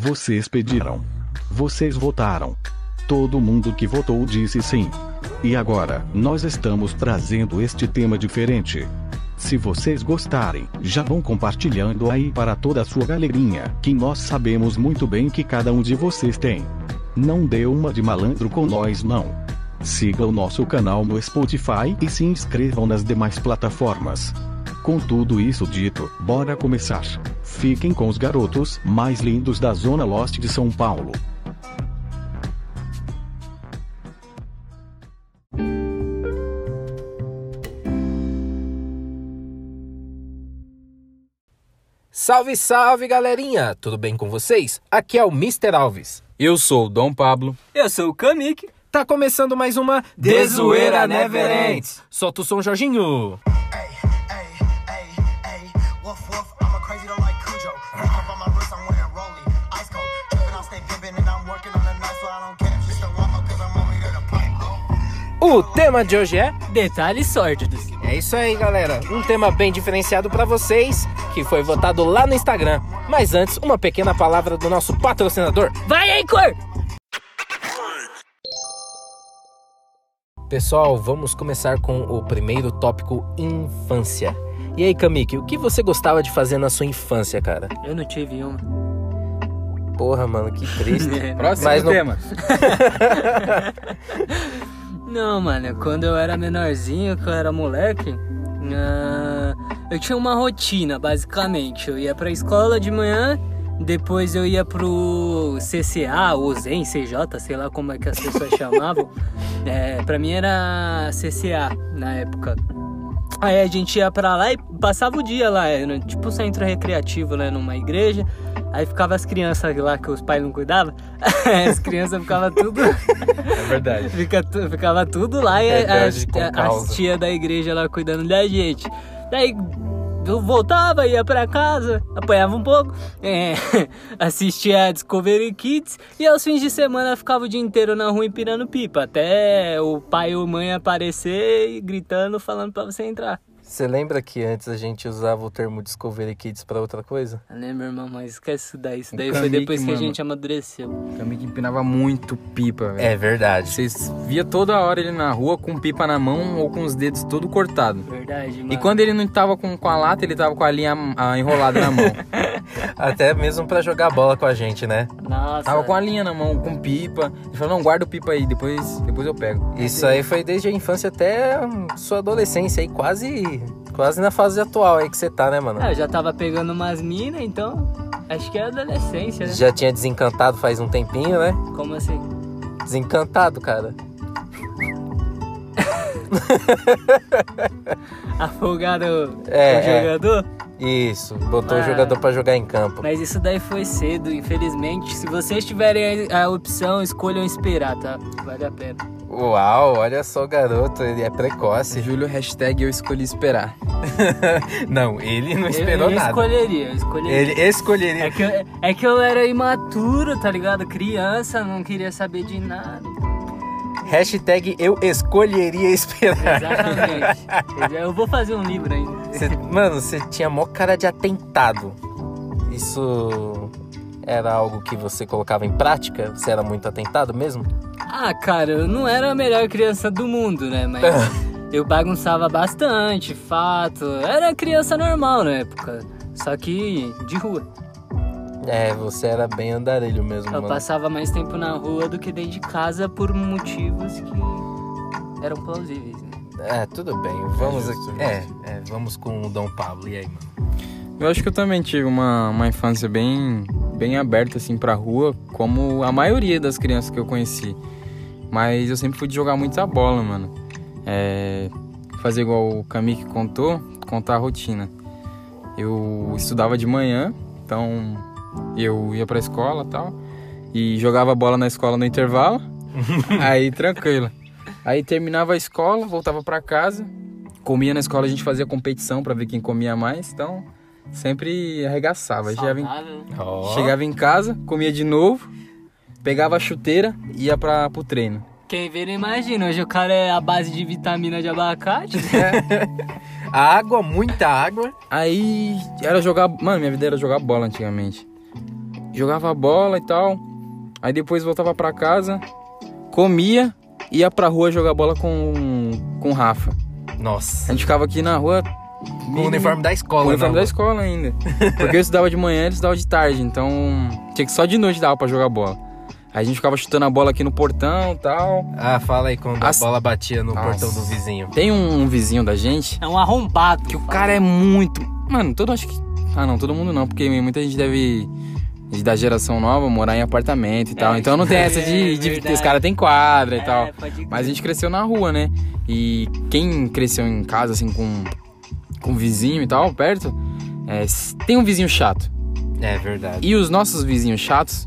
Vocês pediram. Vocês votaram. Todo mundo que votou disse sim. E agora, nós estamos trazendo este tema diferente. Se vocês gostarem, já vão compartilhando aí para toda a sua galerinha, que nós sabemos muito bem que cada um de vocês tem. Não dê uma de malandro com nós não. Siga o nosso canal no Spotify e se inscrevam nas demais plataformas. Com tudo isso dito, bora começar. Fiquem com os garotos mais lindos da Zona Leste de São Paulo. Salve, salve galerinha! Tudo bem com vocês? Aqui é o Mr. Alves. Eu sou o Dom Pablo. Eu sou o Kamik. Tá começando mais uma De Zoeira Never Ends. Solta o som, Jorginho. O tema de hoje é Detalhes sórdidos. É isso aí, galera. Um tema bem diferenciado pra vocês, que foi votado lá no Instagram. Mas antes, uma pequena palavra do nosso patrocinador. Vai aí, cor! Pessoal, vamos começar com o primeiro tópico: infância. E aí, Kamiki, o que você gostava de fazer na sua infância, cara? Eu não tive uma. Porra, mano, que triste. Próximo Mas não- tema. Não, mano, quando eu era menorzinho, que eu era moleque, ah, eu tinha uma rotina, basicamente. Eu ia pra escola de manhã, depois eu ia pro CCA, ou ZEM, CJ, sei lá como é que as pessoas chamavam. É, pra mim era CCA na época. Aí a gente ia pra lá e passava o dia lá, era tipo um centro recreativo, né, numa igreja. Aí ficava as crianças lá que os pais não cuidavam. as crianças ficavam tudo. É verdade. Fica ficava tudo lá e as, as causa. tia da igreja lá cuidando da gente. Daí eu voltava, ia pra casa, apanhava um pouco, é, assistia a Discovery Kids e aos fins de semana ficava o dia inteiro na rua empinando pipa, até o pai ou mãe aparecer gritando, falando pra você entrar. Você lembra que antes a gente usava o termo Discovery Kids pra outra coisa? Eu lembro, irmão, mas esquece isso daí. Isso O daí foi Kamik, depois que a mano. gente amadureceu. Também que empinava muito pipa, velho. É verdade. Vocês via toda hora ele na rua com pipa na mão ou com os dedos todo cortado. Verdade, mano. E quando ele não tava com, com a lata, ele tava com a linha ah, enrolada na mão. Até mesmo pra jogar bola com a gente, né? Nossa. Tava com a linha na mão, com pipa. Ele falou, não, guarda o pipa aí, depois, depois eu pego. Isso aí foi desde a infância até sua adolescência aí, quase, quase na fase atual aí que você tá, né, mano? Ah, eu já tava pegando umas minas, então acho que é adolescência, né? Já tinha desencantado faz um tempinho, né? Como assim? Desencantado, cara. Afogado É, o é. jogador? Isso, botou o Ah. jogador pra jogar em campo. Mas isso daí foi cedo, infelizmente. Se vocês tiverem a a opção, escolham esperar, tá? Vale a pena. Uau, olha só o garoto, ele é precoce. Júlio, hashtag eu escolhi esperar. Não, ele não Eu, esperou eu nada. escolheria, eu escolheria. Ele escolheria. É que, eu, é que eu era imaturo, tá ligado? Criança, não queria saber de nada. Hashtag eu escolheria esperar. Exatamente. eu vou fazer um livro ainda. Cê- mano, você tinha mó cara de atentado. Isso era algo que você colocava em prática? Você era muito atentado mesmo? Ah, cara, eu não era a melhor criança do mundo, né? Mas eu bagunçava bastante, fato. Era criança normal na época. Só que de rua. É, você era bem andarilho mesmo, Eu mano. passava mais tempo na rua do que dentro de casa por motivos que eram plausíveis. Né? É, tudo bem. Vamos aqui. É, é, vamos com o Dom Pablo. E aí, mano? Eu acho que eu também tive uma, uma infância bem, bem aberta, assim, pra rua, como a maioria das crianças que eu conheci. Mas eu sempre fui de jogar muita bola, mano. É, fazer igual o Kamik contou, contar a rotina. Eu estudava de manhã, então eu ia pra escola e tal, e jogava bola na escola no intervalo, aí tranquilo. Aí terminava a escola, voltava pra casa, comia na escola, a gente fazia competição pra ver quem comia mais, então sempre arregaçava. Chegava em, Saudável. chegava em casa, comia de novo, pegava a chuteira e ia pra, pro treino. Quem vê não imagina, hoje o cara é a base de vitamina de abacate. Água, muita água. Aí era jogar. Mano, minha vida era jogar bola antigamente. Jogava bola e tal. Aí depois voltava pra casa, comia, ia pra rua jogar bola com, com o Rafa. A Nossa. gente ficava aqui na rua. Com o uniforme da escola, Com o uniforme né? da escola ainda. Porque eu estudava de manhã, ele estudava de tarde. Então tinha que só de noite dava pra jogar bola. Aí a gente ficava chutando a bola aqui no portão e tal. Ah, fala aí quando As- a bola batia no Nossa. portão do vizinho. Tem um, vizinho da gente É um arrombado. que o cara é muito. Mano, todo acho que. Ah, não, todo mundo não, porque muita gente deve. De- Da geração nova, morar em apartamento e tal. É, então não tem essa é de. de verdade. os caras têm quadra e É, tal. Mas a gente cresceu na rua, né? E quem cresceu em casa, assim, com, com vizinho e tal, perto, é, tem um vizinho chato. É verdade. E os nossos vizinhos chatos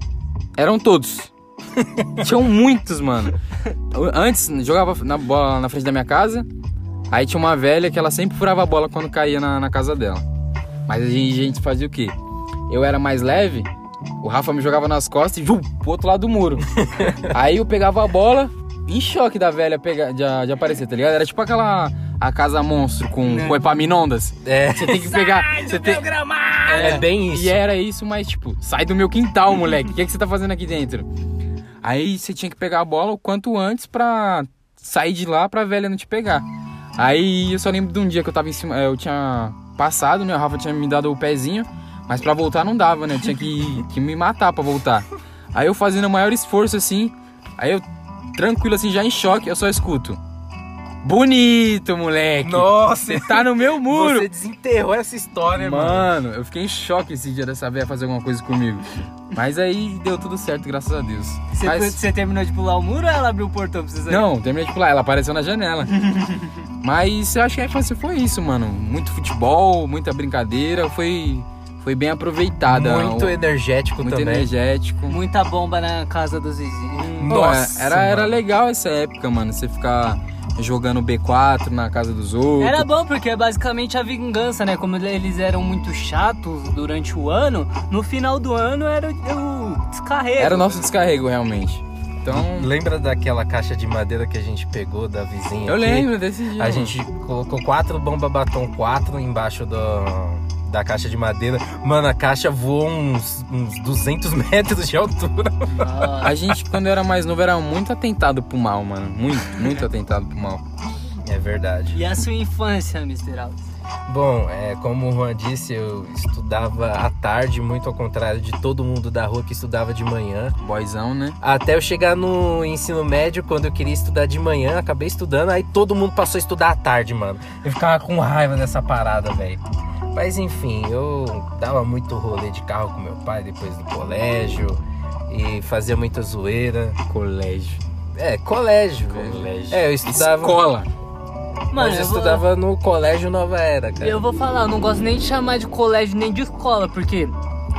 eram todos. Tinham muitos, mano. Antes, jogava na bola na frente da minha casa. Aí tinha uma velha que ela sempre furava a bola quando caía na, na casa dela. Mas a gente, a gente fazia o quê? Eu era mais leve, o Rafa me jogava nas costas e jum, pro outro lado do muro. Aí eu pegava a bola, em choque da velha pegar, de, de aparecer, tá ligado? Era tipo aquela a casa monstro com, com epaminondas. É, Você tem que pegar. Você tem, é bem isso. e era isso, mas tipo, sai do meu quintal, moleque. O que, é que você tá fazendo aqui dentro? Aí você tinha que pegar a bola o quanto antes pra sair de lá pra velha não te pegar. Aí eu só lembro de um dia que eu tava em cima, eu tinha passado, né? O Rafa tinha me dado o pezinho, mas pra voltar não dava, né? Eu tinha que, que me matar pra voltar. Aí eu fazendo o maior esforço assim, aí eu tranquilo assim, já em choque, eu só escuto. Bonito, moleque! Nossa, Você tá no meu muro! você desenterrou essa história, mano. Mano, eu fiquei em choque esse dia dessa véia fazer alguma coisa comigo. Mas aí deu tudo certo, graças a Deus. Você, Mas- você terminou de pular o muro ou ela abriu o portão pra você sair? Não, terminei de pular, ela apareceu na janela. Mas eu acho que a infância foi isso, mano. Muito futebol, muita brincadeira, foi, foi bem aproveitada. Muito O- energético muito também. energético. Muita bomba na casa dos vizinhos. Pô, Nossa, era, era mano. legal essa época, mano. Você ficar jogando B4 na casa dos outros. Era bom porque é basicamente a vingança, né? Como eles eram muito chatos durante o ano, no final do ano era o, descarrego. Era o nosso descarrego, realmente. Então, Lembra daquela caixa de madeira que a gente pegou da vizinha? eu aqui? lembro desse dia. A gente colocou quatro bomba batom 4 embaixo do, da caixa de madeira. Mano, a caixa voou uns, uns 200 metros de altura. Nossa. A gente, quando era mais novo, era muito atentado pro mal, mano. Muito, muito atentado pro mal. É verdade. E a sua infância, Mr. Alves? Bom, é, como o Juan disse, eu estudava à tarde, muito ao contrário de todo mundo da rua que estudava de manhã. Boyzão, né? Até eu chegar no ensino médio, quando eu queria estudar de manhã, acabei estudando, aí todo mundo passou a estudar à tarde, mano. Eu ficava com raiva dessa parada, velho. Mas enfim, eu dava muito rolê de carro com meu pai depois do colégio e fazia muita zoeira. Colégio. É, colégio. Colégio. É, eu estudava. Escola. Mas eu vou- estudava no colégio Nova Era, cara. Eu vou falar, eu não gosto nem de chamar de colégio nem de escola, porque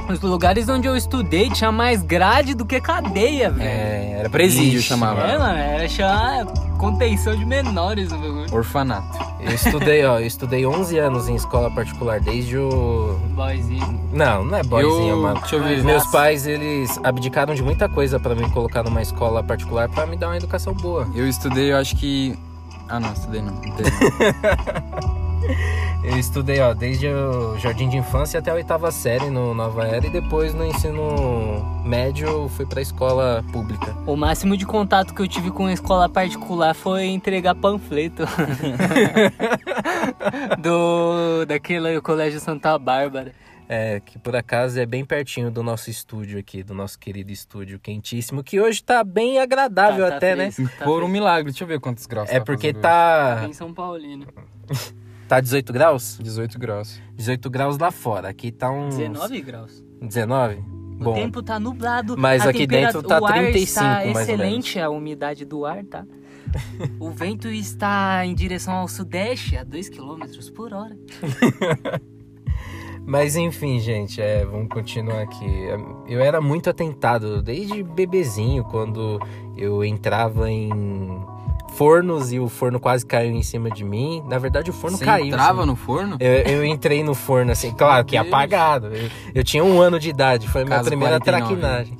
os lugares onde eu estudei tinha mais grade do que cadeia, velho. É, era presídio, Ixi, chamava. É, mano, era chamar contenção de menores o bagulho. Orfanato. Eu estudei, ó, eu estudei 11 anos em escola particular desde o Boyzinho. Não, não é boyzinho, Eu- mano. deixa eu ver. Meus Nossa. pais, eles abdicaram de muita coisa pra me colocar numa escola particular pra me dar uma educação boa. Eu estudei, eu acho que. Ah, não, estudei não. Estudei não. Eu estudei, ó, desde o jardim de infância até a oitava série no Nova Era e depois no ensino médio fui pra escola pública. O máximo de contato que eu tive com a escola particular foi entregar panfleto. do daquele colégio Santa Bárbara. É, que por acaso é bem pertinho do nosso estúdio aqui, do nosso querido estúdio quentíssimo, que hoje tá bem agradável Tá- tá até, né? fresco, tá Por um milagre, deixa eu ver quantos graus É tá porque fazendo tá, Bem São Paulino. tá 18 graus? hoje. 18 graus. 18 graus lá fora, aqui tá uns... 19 graus. 19? O Bom, tempo tá nublado. Mas a aqui dentro tá o ar 35 está mais ou excelente a umidade do ar, tá? o vento está em direção ao sudeste a 2 km por hora. Mas enfim, gente, é, vamos continuar aqui. Eu era muito atentado desde bebezinho, quando eu entrava em fornos e o forno quase caiu em cima de mim. Na verdade, o forno Você caiu. entrava assim. no forno? Eu, eu entrei no forno, assim, claro que apagado. Eu, eu tinha um ano de idade, foi a minha Caso primeira 49. traquinagem.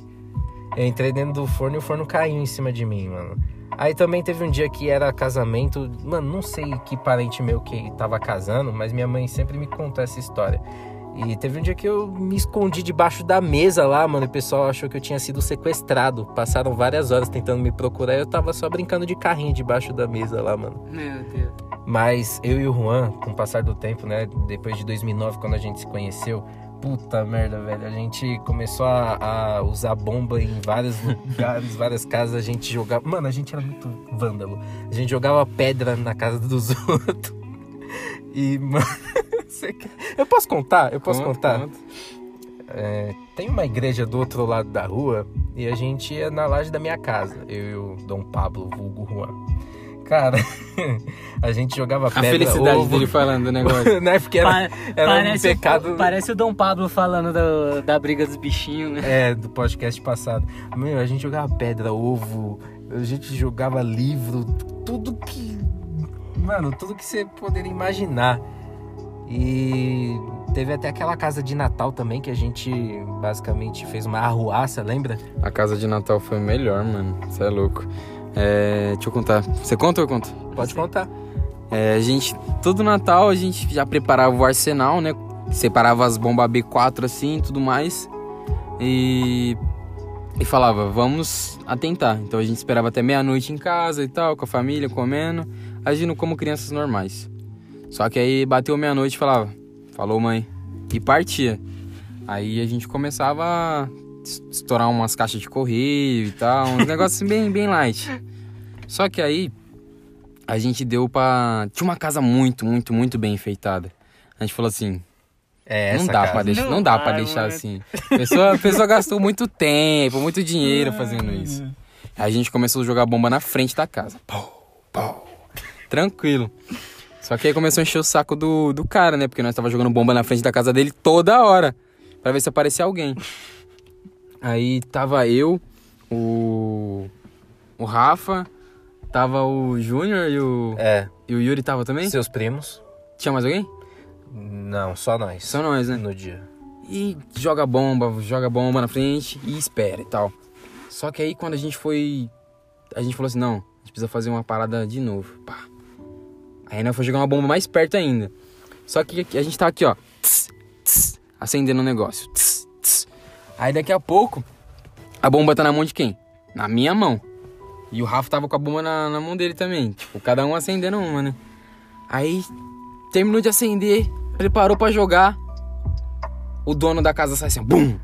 Eu entrei dentro do forno e o forno caiu em cima de mim, mano. Aí também teve um dia que era casamento, mano, não sei que parente meu que tava casando, mas minha mãe sempre me contou essa história. E teve um dia que eu me escondi debaixo da mesa lá, mano. E o pessoal achou que eu tinha sido sequestrado. Passaram várias horas tentando me procurar e eu tava só brincando de carrinho debaixo da mesa lá, mano. Meu Deus. Mas eu e o Juan, com o passar do tempo, né? Depois de 2009, quando a gente se conheceu, puta merda, velho. A gente começou a, a usar bomba em vários lugares, várias casas. A gente jogava. Mano, a gente era muito vândalo. A gente jogava pedra na casa dos outros. E, mano. Você quer- Eu posso contar? Eu posso Conta, contar? conta. É, tem uma igreja do outro lado da rua e a gente ia na laje da minha casa. Eu e o Dom Pablo, vulgo Juan. Cara, a gente jogava A pedra, felicidade ovo, dele falando do negócio. né? Porque era, era um parece, pecado o, parece o Dom Pablo falando do- da briga dos bichinhos, né? é, do podcast passado. Meu, a gente jogava pedra, ovo, a gente jogava livro, tudo que. Mano, tudo que você poderia imaginar. E teve até aquela casa de Natal também que a gente basicamente fez uma arruaça, lembra? A casa de Natal foi melhor, mano. Você é louco. É, deixa eu contar. Você conta ou eu conto? Pode contar. É, a gente, todo Natal a gente já preparava o arsenal, né? Separava as bombas B4 assim e tudo mais. E, e falava, vamos atentar. Então a gente esperava até meia-noite em casa e tal, com a família, comendo, agindo como crianças normais. Só que aí bateu meia-noite e falava, falou mãe, e partia. Aí a gente começava a es- estourar umas caixas de correio e tal, uns negócios bem, bem light. Só que aí a gente deu pra. Tinha uma casa muito, muito, muito bem enfeitada. A gente falou assim: É, não dá, casa. pra deixar, Não não dá vai, pra deixar assim. A pessoa, a pessoa gastou muito tempo, muito dinheiro fazendo isso. Aí a gente começou a jogar bomba na frente da casa. Pau, pau. Tranquilo. Só que aí começou a encher o saco do, do cara, né? Porque nós tava jogando bomba na frente da casa dele toda hora. Pra ver se aparecia alguém. Aí tava eu, o. O Rafa, tava o Júnior e o. É, E o Yuri tava também? seus primos. Tinha mais alguém? Não, só nós. Só nós, né? No dia. E joga bomba, joga bomba na frente e espera e tal. Só que aí quando a gente foi. A gente falou assim: não, a gente precisa fazer uma parada de novo. Pá. Aí nós foi jogar uma bomba mais perto ainda. Só que a gente tá aqui, ó. tss, tss, acendendo o negócio. tss, tss. Aí daqui a pouco, a bomba tá na mão de quem? Na minha mão. E o Rafa tava com a bomba na, na mão dele também. Tipo, cada um acendendo uma, né? Aí terminou de acender, preparou pra jogar. O dono da casa sai assim, bum!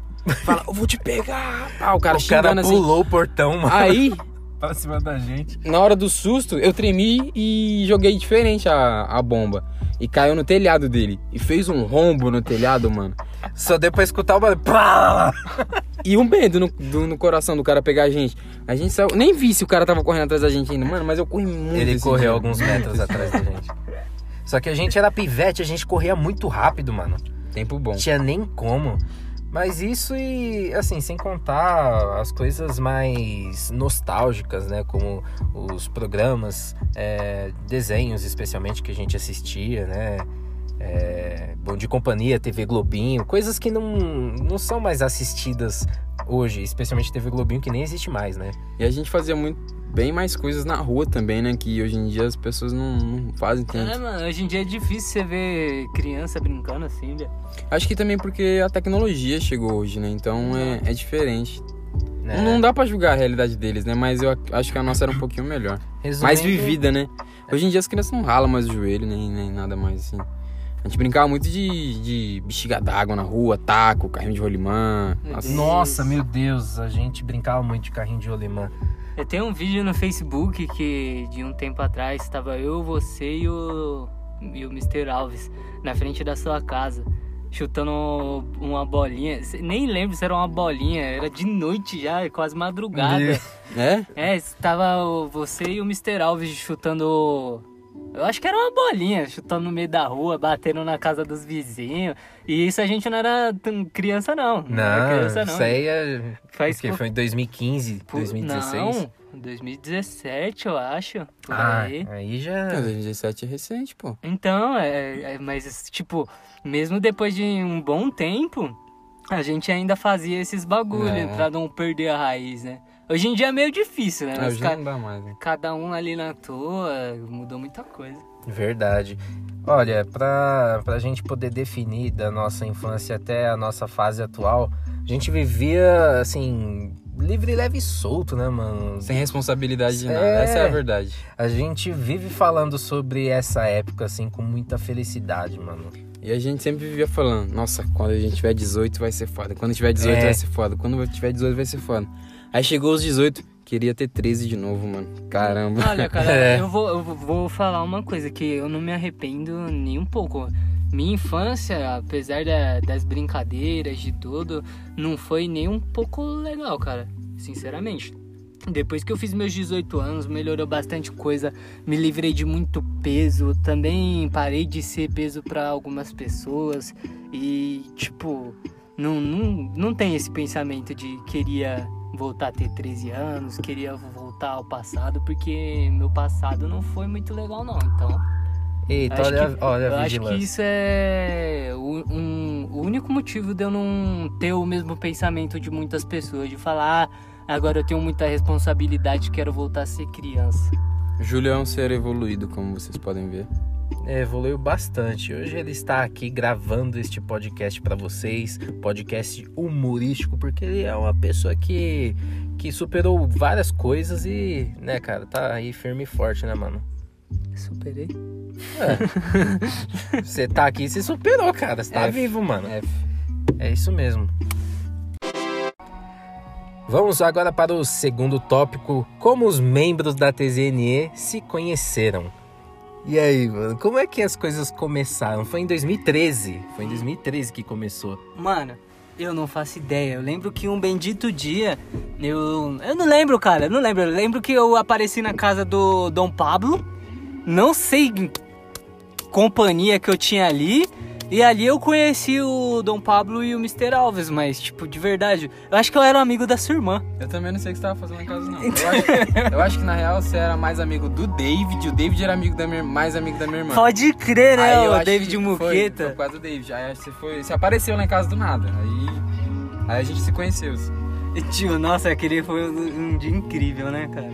Fala, eu vou te pegar! Ah, o cara o cara assim. pulou o portão, mano. Aí, Pra cima da gente. na hora do susto, eu tremi e joguei diferente a, a bomba. E caiu no telhado dele. E fez um rombo no telhado, mano. Só deu pra escutar o barulho. E um medo no, do- no coração do cara pegar a gente. A gente saiu. Nem vi se o cara tava correndo atrás da gente ainda, mano, mas eu corri muito. Ele correu dia. alguns metros atrás da gente. Só que a gente era pivete, a gente corria muito rápido, mano. Tempo bom. Não tinha nem como. Mas isso e, assim, sem contar as coisas mais nostálgicas, né? Como os programas, é, desenhos especialmente que a gente assistia, né? É, Bom de Companhia, TV Globinho, coisas que não, não são mais assistidas hoje, especialmente TV Globinho, que nem existe mais, né? E a gente fazia muito, bem mais coisas na rua também, né? Que hoje em dia as pessoas não, não fazem É, tanto. mano, hoje em dia é difícil você ver criança brincando assim, velho. Acho que também porque a tecnologia chegou hoje, né? Então é, é diferente. Né? Não dá pra julgar a realidade deles, né? Mas eu ac- acho que a nossa era um pouquinho melhor. Resumindo, Mais vivida, né? Hoje em dia as crianças não ralam mais o joelho, nem, nem nada mais assim. A gente brincava muito de, de bexiga d'água na rua, taco, carrinho de rolimã. Nossa. Nossa, meu Deus, a gente brincava muito de carrinho de rolimã. Eu tenho um vídeo no Facebook que de um tempo atrás estava eu, você e o, e o Mr. Alves na frente da sua casa, chutando uma bolinha. Nem lembro se era uma bolinha, era de noite já, quase madrugada. É? É, estava você e o Mr. Alves chutando. Eu acho que era uma bolinha, chutando no meio da rua, batendo na casa dos vizinhos. E isso a gente não era tão criança, não. Não, era Não, criança, não. isso aí é... Faz o quê? pouco- Foi em 2015, Pu- 2016? Não, 2017, eu acho. Por Ah, aí. aí já... 2017 é recente, pô. Então, é, é- mas tipo, mesmo depois de um bom tempo, a gente ainda fazia esses bagulho É. pra não perder a raiz, né? Hoje em dia é meio difícil, né? Ah, Mas hoje ca- não dá mais, né? cada um ali na toa, mudou muita coisa. Verdade. Olha, pra, pra gente poder definir da nossa infância até a nossa fase atual, a gente vivia, assim, livre, leve e solto, né, mano? Sem responsabilidade de nada, É. essa é a verdade. A gente vive falando sobre essa época, assim, com muita felicidade, mano. E a gente sempre vivia falando, nossa, quando a gente tiver 18 vai ser foda, quando tiver 18 É. vai ser foda, quando tiver 18 vai ser foda. Aí chegou os 18, queria ter 13 de novo, mano. Caramba. Olha, cara, É. eu, vou, eu vou falar uma coisa que eu não me arrependo nem um pouco. Minha infância, apesar da- das brincadeiras, de tudo, não foi nem um pouco legal, cara. Sinceramente. Depois que eu fiz meus 18 anos, melhorou bastante coisa, me livrei de muito peso, também parei de ser peso pra algumas pessoas e, tipo, não, não, não tem esse pensamento de queria voltar a ter 13 anos, queria voltar ao passado, porque meu passado não foi muito legal, não. Então, Eita, acho olha, que, olha eu a acho que isso é o, um- o único motivo de eu não ter o mesmo pensamento de muitas pessoas, de falar, ah, agora eu tenho muita responsabilidade, quero voltar a ser criança. Júlio é um ser evoluído, como vocês podem ver. É, evoluiu bastante. Hoje ele está aqui gravando este podcast para vocês, podcast humorístico, porque ele é uma pessoa que, que superou várias coisas e, né, cara, tá aí firme e forte, né, mano? Superei. Você tá aqui e se superou, cara. Você tá F. vivo, mano. F. É isso mesmo. Vamos agora para o segundo tópico: como os membros da TZNE se conheceram. E aí, mano, como é que as coisas começaram? Foi em 2013. Foi em 2013 que começou. Mano, eu não faço ideia. Eu lembro que um bendito dia, eu. Eu não lembro, cara, eu não lembro. Eu lembro que eu apareci na casa do Dom Pablo. Não sei companhia que eu tinha ali. E ali eu conheci o Dom Pablo e o Mr. Alves, mas, tipo, de verdade, eu acho que eu era um amigo da sua irmã. Eu também não sei o que você tava fazendo na casa, não. Eu acho, eu acho que na real você era mais amigo do David, o David era amigo da minha, mais amigo da minha irmã. Pode crer, né, Aí o David que Foi, Muqueta. por causa do David. Aí você, foi, você apareceu lá em casa do nada. Aí, aí a gente se conheceu. Tio, nossa, aquele foi um dia incrível, né, cara?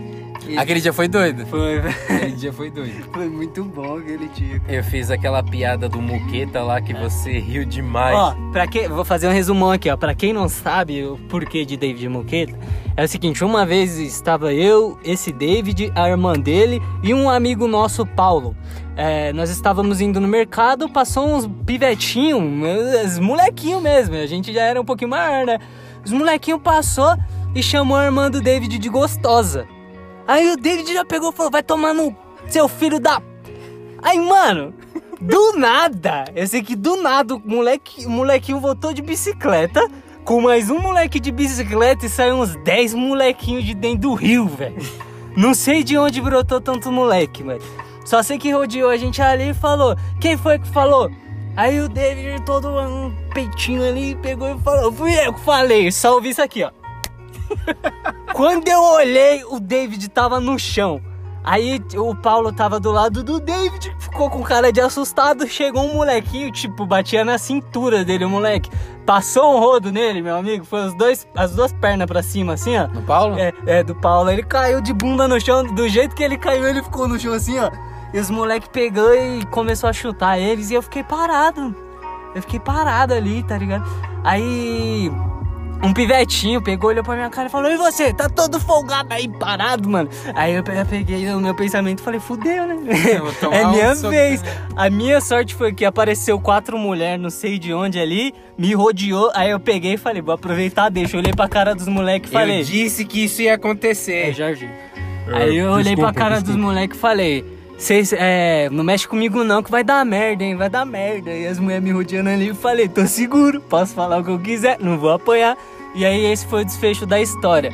E Aquele dia foi doido. Foi, Aquele dia foi doido. foi muito bom aquele dia. Eu fiz aquela piada do Muqueta lá que você riu demais. Ó, pra quem, vou fazer um resumão aqui, ó. Pra quem não sabe o porquê de David Muqueta, é o seguinte: uma vez estava eu, esse David, a irmã dele e um amigo nosso, Paulo. É, nós estávamos indo no mercado, passou uns pivetinhos, uns molequinhos mesmo. A gente já era um pouquinho maior, né? Os molequinhos passou e chamou a irmã do David de gostosa. Aí o David já pegou e falou: vai tomar no seu filho da. Aí, mano, do nada, eu sei que do nada o moleque, o molequinho voltou de bicicleta com mais um moleque de bicicleta e saiu uns 10 molequinhos de dentro do rio, velho. Não sei de onde brotou tanto moleque, velho. Só sei que rodeou a gente ali e falou: Quem foi que falou? Aí o David, todo um peitinho ali, pegou e falou: Fui eu que falei. Só ouvi isso aqui, ó. Quando eu olhei, o David tava no chão. Aí o Paulo tava do lado do David, ficou com cara de assustado. Chegou um molequinho, tipo, batia na cintura dele, o moleque. Passou um rodo nele, meu amigo. Foi os dois, as duas pernas pra cima, assim, ó. No Paulo? É, é, do Paulo. Ele caiu de bunda no chão. Do jeito que ele caiu, ele ficou no chão assim, ó. E os moleques pegou e começou a chutar eles. E eu fiquei parado. Eu fiquei parado ali, tá ligado? Aí. Um pivetinho pegou, olhou pra minha cara e falou: E você? Tá todo folgado aí, parado, mano. Aí eu pe- peguei o meu pensamento e falei: Fudeu, né? É um minha soco vez. A minha sorte foi que apareceu quatro mulheres, não sei de onde ali, me rodeou. Aí eu peguei e falei: Vou aproveitar, deixa. Eu olhei pra cara dos moleques e falei: Eu disse que isso ia é, acontecer. Jorge. Aí eu olhei pra cara dos moleques e falei: Vocês, é, não mexe comigo não, que vai dar merda, hein? Vai dar merda. E as mulheres me rodeando ali e falei: Tô seguro, posso falar o que eu quiser, não vou apanhar. E aí esse foi o desfecho da história.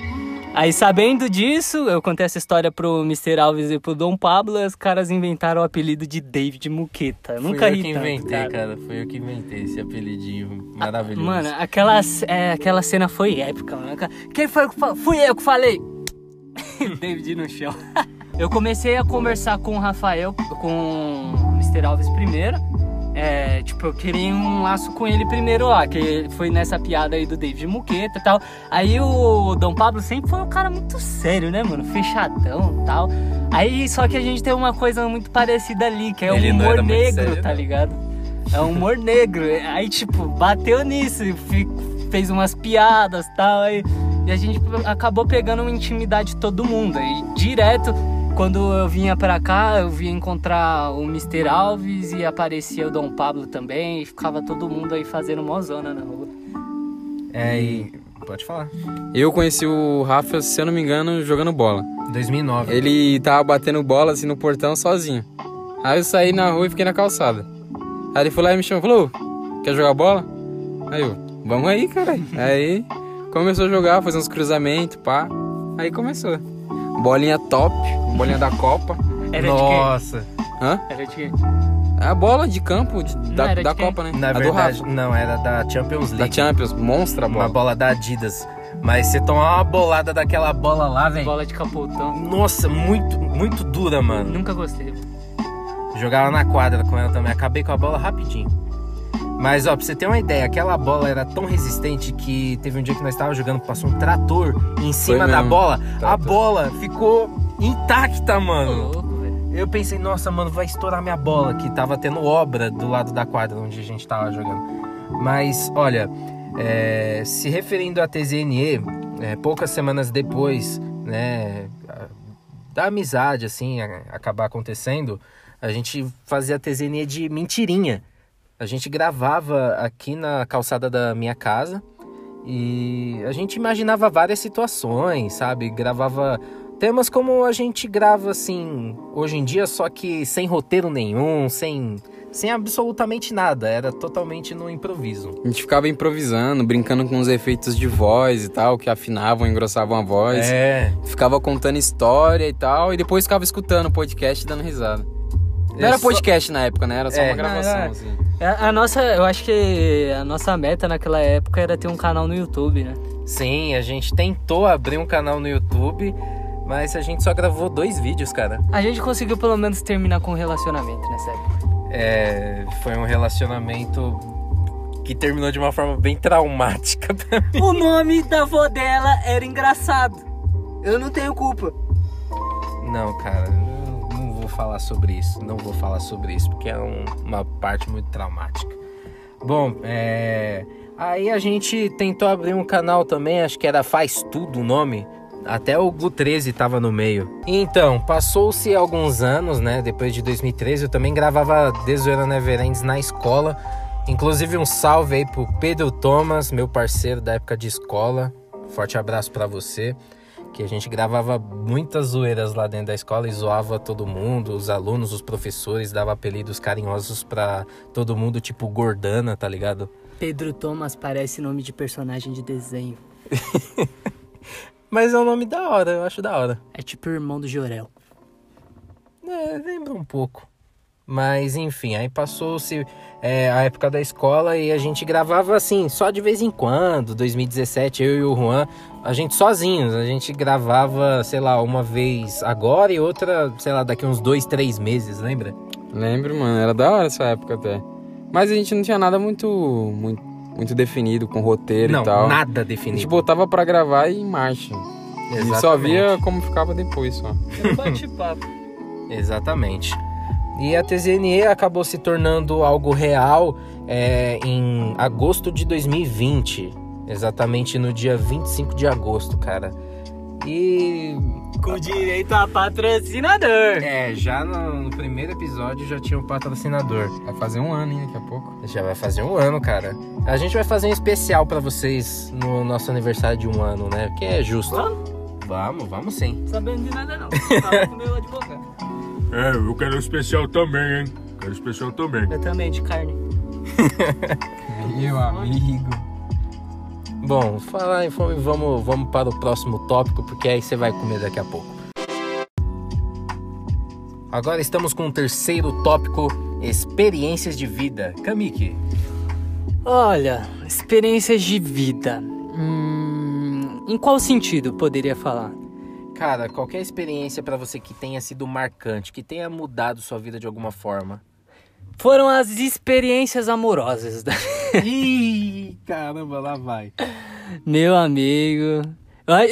Aí sabendo disso, eu contei essa história pro Mr. Alves e pro Dom Pablo, e os caras inventaram o apelido de David Muqueta. Eu Nunca Fui eu ri que tanto, inventei, cara. cara. Foi eu que inventei esse apelidinho maravilhoso. Mano, aquela, é, aquela cena foi épica, mano. Quem foi que? Fui eu que falei. David no chão. eu comecei a conversar com o Rafael, com o Mr. Alves primeiro. É, tipo, eu criei um laço com ele primeiro lá, que foi nessa piada aí do David Muqueta e tal. Aí o Dom Pablo sempre foi um cara muito sério, né, mano? Fechadão e tal. Aí só que a gente tem uma coisa muito parecida ali, que é o Ele humor negro, sério, tá não. ligado? É um humor negro. Aí, tipo, bateu nisso, fez umas piadas e tal. Aí, e a gente acabou pegando uma intimidade de todo mundo. E direto, quando eu vinha pra cá, eu vinha encontrar o Mr. Alves e aparecia o Dom Pablo também. E ficava todo mundo aí fazendo mozona na rua. É, e... Pode falar. Eu conheci o Rafa, se eu não me engano, jogando bola. 2009. Ele tava batendo bola assim no portão sozinho. Aí eu saí na rua e fiquei na calçada. Aí ele foi lá e me chamou, falou, quer jogar bola? Aí eu, vamos aí, caralho. Aí começou a jogar, fazer uns cruzamentos, pá. Aí começou. Bolinha top, bolinha da Copa. Era Nossa. de Hã? Era de quem? A bola de campo de- da, de da quem? Copa, né? Na a verdade, do Rafa. não, era da Champions Da League. Champions, monstra a Uma bola. bola da Adidas. Mas você tomar uma bolada daquela bola lá, velho. Bola de capotão. Nossa, muito, muito dura, mano. Nunca gostei. Jogava na quadra com ela também. Acabei com a bola rapidinho. Mas, ó, pra você ter uma ideia, aquela bola era tão resistente que teve um dia que nós estávamos jogando, passou um trator em cima da bola. A Trator. bola ficou intacta, mano. louco. Eu pensei, nossa, mano, vai estourar minha bola, que tava tendo obra do lado da quadra onde a gente tava jogando. Mas, olha, é, se referindo à TZNE, é, poucas semanas depois, né, a- da amizade, assim, a- acabar acontecendo, a gente fazia a TZNE de mentirinha. A gente gravava aqui na calçada da minha casa e a gente imaginava várias situações, sabe? Gravava temas como a gente grava assim hoje em dia, só que sem roteiro nenhum, sem, sem absolutamente nada, era totalmente no improviso. A gente ficava improvisando, brincando com os efeitos de voz e tal, que afinavam, engrossavam a voz. É, Ficava contando história e tal, e depois ficava escutando o podcast e dando risada. Não era só- podcast na época, né? Era só É. uma gravação, era- assim. A, a nossa, eu acho que a nossa meta naquela época era ter um canal no YouTube, né? Sim, a gente tentou abrir um canal no YouTube, mas a gente só gravou dois vídeos, cara. A gente conseguiu pelo menos terminar com um relacionamento nessa época. É, foi um relacionamento que terminou de uma forma bem traumática pra mim. o nome da avó dela era engraçado. Eu não tenho culpa. Não, cara, falar sobre isso. Não vou falar sobre isso, porque é um- uma parte muito traumática. Bom, é. Aí a gente tentou abrir um canal também, acho que era Faz Tudo o nome. Até o Glu 13 tava no meio. Então, passou-se alguns anos, né? Depois de 2013, eu também gravava Desoeira Neverends na escola. Inclusive um salve aí pro Pedro Thomas, meu parceiro da época de escola. Forte abraço pra você que a gente gravava muitas zoeiras lá dentro da escola e zoava todo mundo, os alunos, os professores, dava apelidos carinhosos pra todo mundo, tipo Gordana, tá ligado? Pedro Thomas parece nome de personagem de desenho. Mas é um nome da hora, eu acho da hora. É tipo o irmão do Jorel. É, lembra um pouco. Mas enfim, aí passou-se é, a época da escola e a gente gravava assim, só de vez em quando. 2017, eu e o Juan, a gente sozinhos. A gente gravava, sei lá, uma vez agora e outra, sei lá, daqui uns dois, três meses, lembra? Lembro, mano, era da hora essa época até. Mas a gente não tinha nada muito, muito, muito definido, com roteiro Não, e tal. nada A gente definido. botava pra gravar e em marcha. E só Exatamente. via como ficava depois, só. Um bate-papo. Exatamente. E a TZNE acabou se tornando algo real é, em agosto de 2020. Exatamente no dia 25 de agosto, cara. E. Com direito a patrocinador. É, já no, no primeiro episódio já tinha um patrocinador. Vai fazer um ano, hein, daqui a pouco. Já vai fazer um ano, cara. A gente vai fazer um especial pra vocês no nosso aniversário de um ano, né? Que é justo. Vamos? Vamos, vamos sim. Sabendo de nada não. Fala com meu advogado. É, eu quero especial também, hein? Quero especial também. Eu também, de carne. Meu amigo. Bom, falar em fome, vamos, vamos para o próximo tópico, porque aí você vai comer daqui a pouco. Agora estamos com o terceiro tópico: experiências de vida. Kamiki, Olha, experiências de vida. Hum, em qual sentido poderia falar? Cara, qualquer experiência pra você que tenha sido marcante, que tenha mudado sua vida de alguma forma. foram as experiências amorosas. da- Ih, caramba, lá vai. Meu amigo.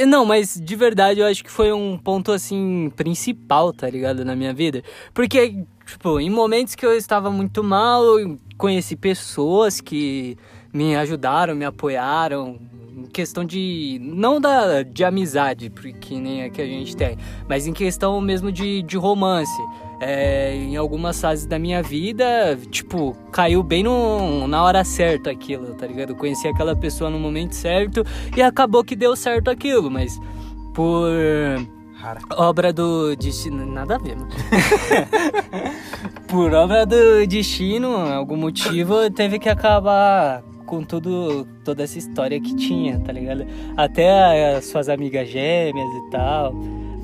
Não, mas de verdade eu acho que foi um ponto assim principal, tá ligado, na minha vida. Porque, tipo, em momentos que eu estava muito mal, eu conheci pessoas que me ajudaram, me apoiaram. Em questão de. Não da, de amizade, porque nem é que a gente tem, mas em questão mesmo de, de romance. É, em algumas fases da minha vida, tipo, caiu bem no, na hora certa aquilo, tá ligado? Eu conheci aquela pessoa no momento certo e acabou que deu certo aquilo, mas por obra do destino. Nada a ver, mano. por obra do destino, algum motivo, teve que acabar com tudo, toda essa história que tinha, tá ligado? Até as suas amigas gêmeas e tal.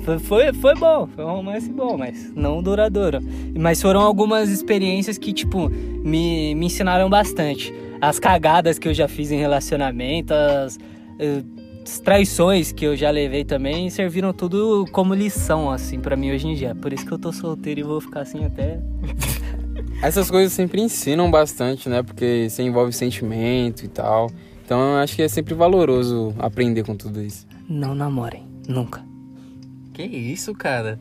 Foi, foi, foi bom, foi um romance bom, mas não duradouro. Mas foram algumas experiências que, tipo, me, me ensinaram bastante. As cagadas que eu já fiz em relacionamento, as, eh, as traições que eu já levei também, serviram tudo como lição, assim, pra mim hoje em dia. Por isso que eu tô solteiro e vou ficar assim até. Essas coisas sempre ensinam bastante, né? Porque você envolve sentimento e tal. Então eu acho que é sempre valoroso aprender com tudo isso. Não namorem, nunca. Que isso, cara?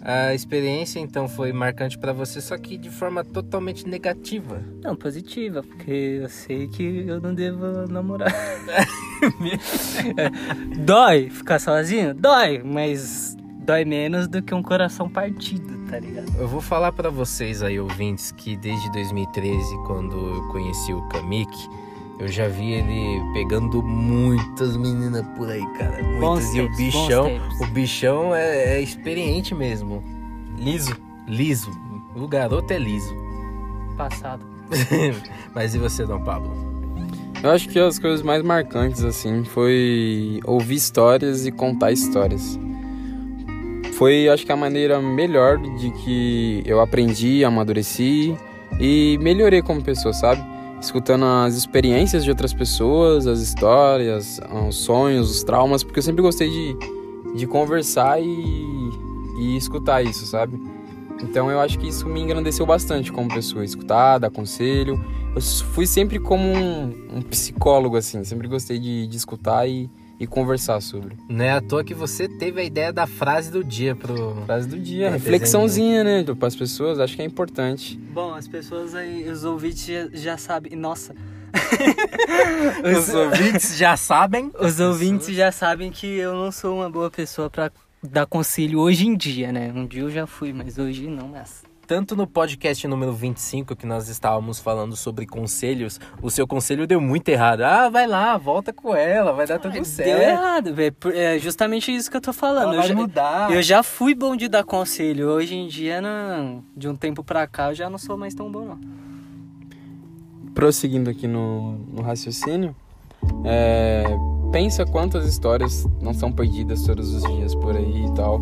A experiência então foi marcante pra você, só que de forma totalmente negativa. Não, positiva, porque eu sei que eu não devo namorar. É, dói ficar sozinho? Dói, mas dói menos do que um coração partido, tá ligado? Eu vou falar pra vocês aí, ouvintes, que desde 2013, quando eu conheci o Kamik, eu já vi ele pegando muitas meninas por aí, cara. Muitas. Bons e o bichão, o bichão é, é experiente mesmo. Liso. Liso. O garoto é liso. Passado. Mas e você, Dom Pablo? Eu acho que as coisas mais marcantes, assim, foi ouvir histórias e contar histórias. Foi, acho que, a maneira melhor de que eu aprendi, amadureci e melhorei como pessoa, sabe? Escutando as experiências de outras pessoas, as histórias, os sonhos, os traumas, porque eu sempre gostei de, de conversar e, e escutar isso, sabe? Então eu acho que isso me engrandeceu bastante como pessoa, escutar, dar conselho. Eu fui sempre como um, um psicólogo, assim, sempre gostei de, de escutar e, e conversar sobre. Não é à toa que você teve a ideia da frase do dia pro. Frase do dia, reflexãozinha, né, para as pessoas, acho que é importante. Bom, as pessoas aí, os ouvintes já, já sabem. Nossa. Os ouvintes já sabem. Os ouvintes já sabem que eu não sou uma boa pessoa pra dar conselho hoje em dia, né? Um dia eu já fui, mas hoje não, mas. Tanto no podcast número 25, que nós estávamos falando sobre conselhos, o seu conselho deu muito errado. Ah, vai lá, volta com ela, vai dar tudo Deu certo. errado, velho. É justamente isso que eu tô falando. Ela Eu vai já, mudar. eu já fui bom de dar conselho. Hoje em dia, não, de um tempo pra cá, eu já não sou mais tão bom, não. Prosseguindo aqui no, no raciocínio, é, pensa quantas histórias não são perdidas todos os dias por aí e tal.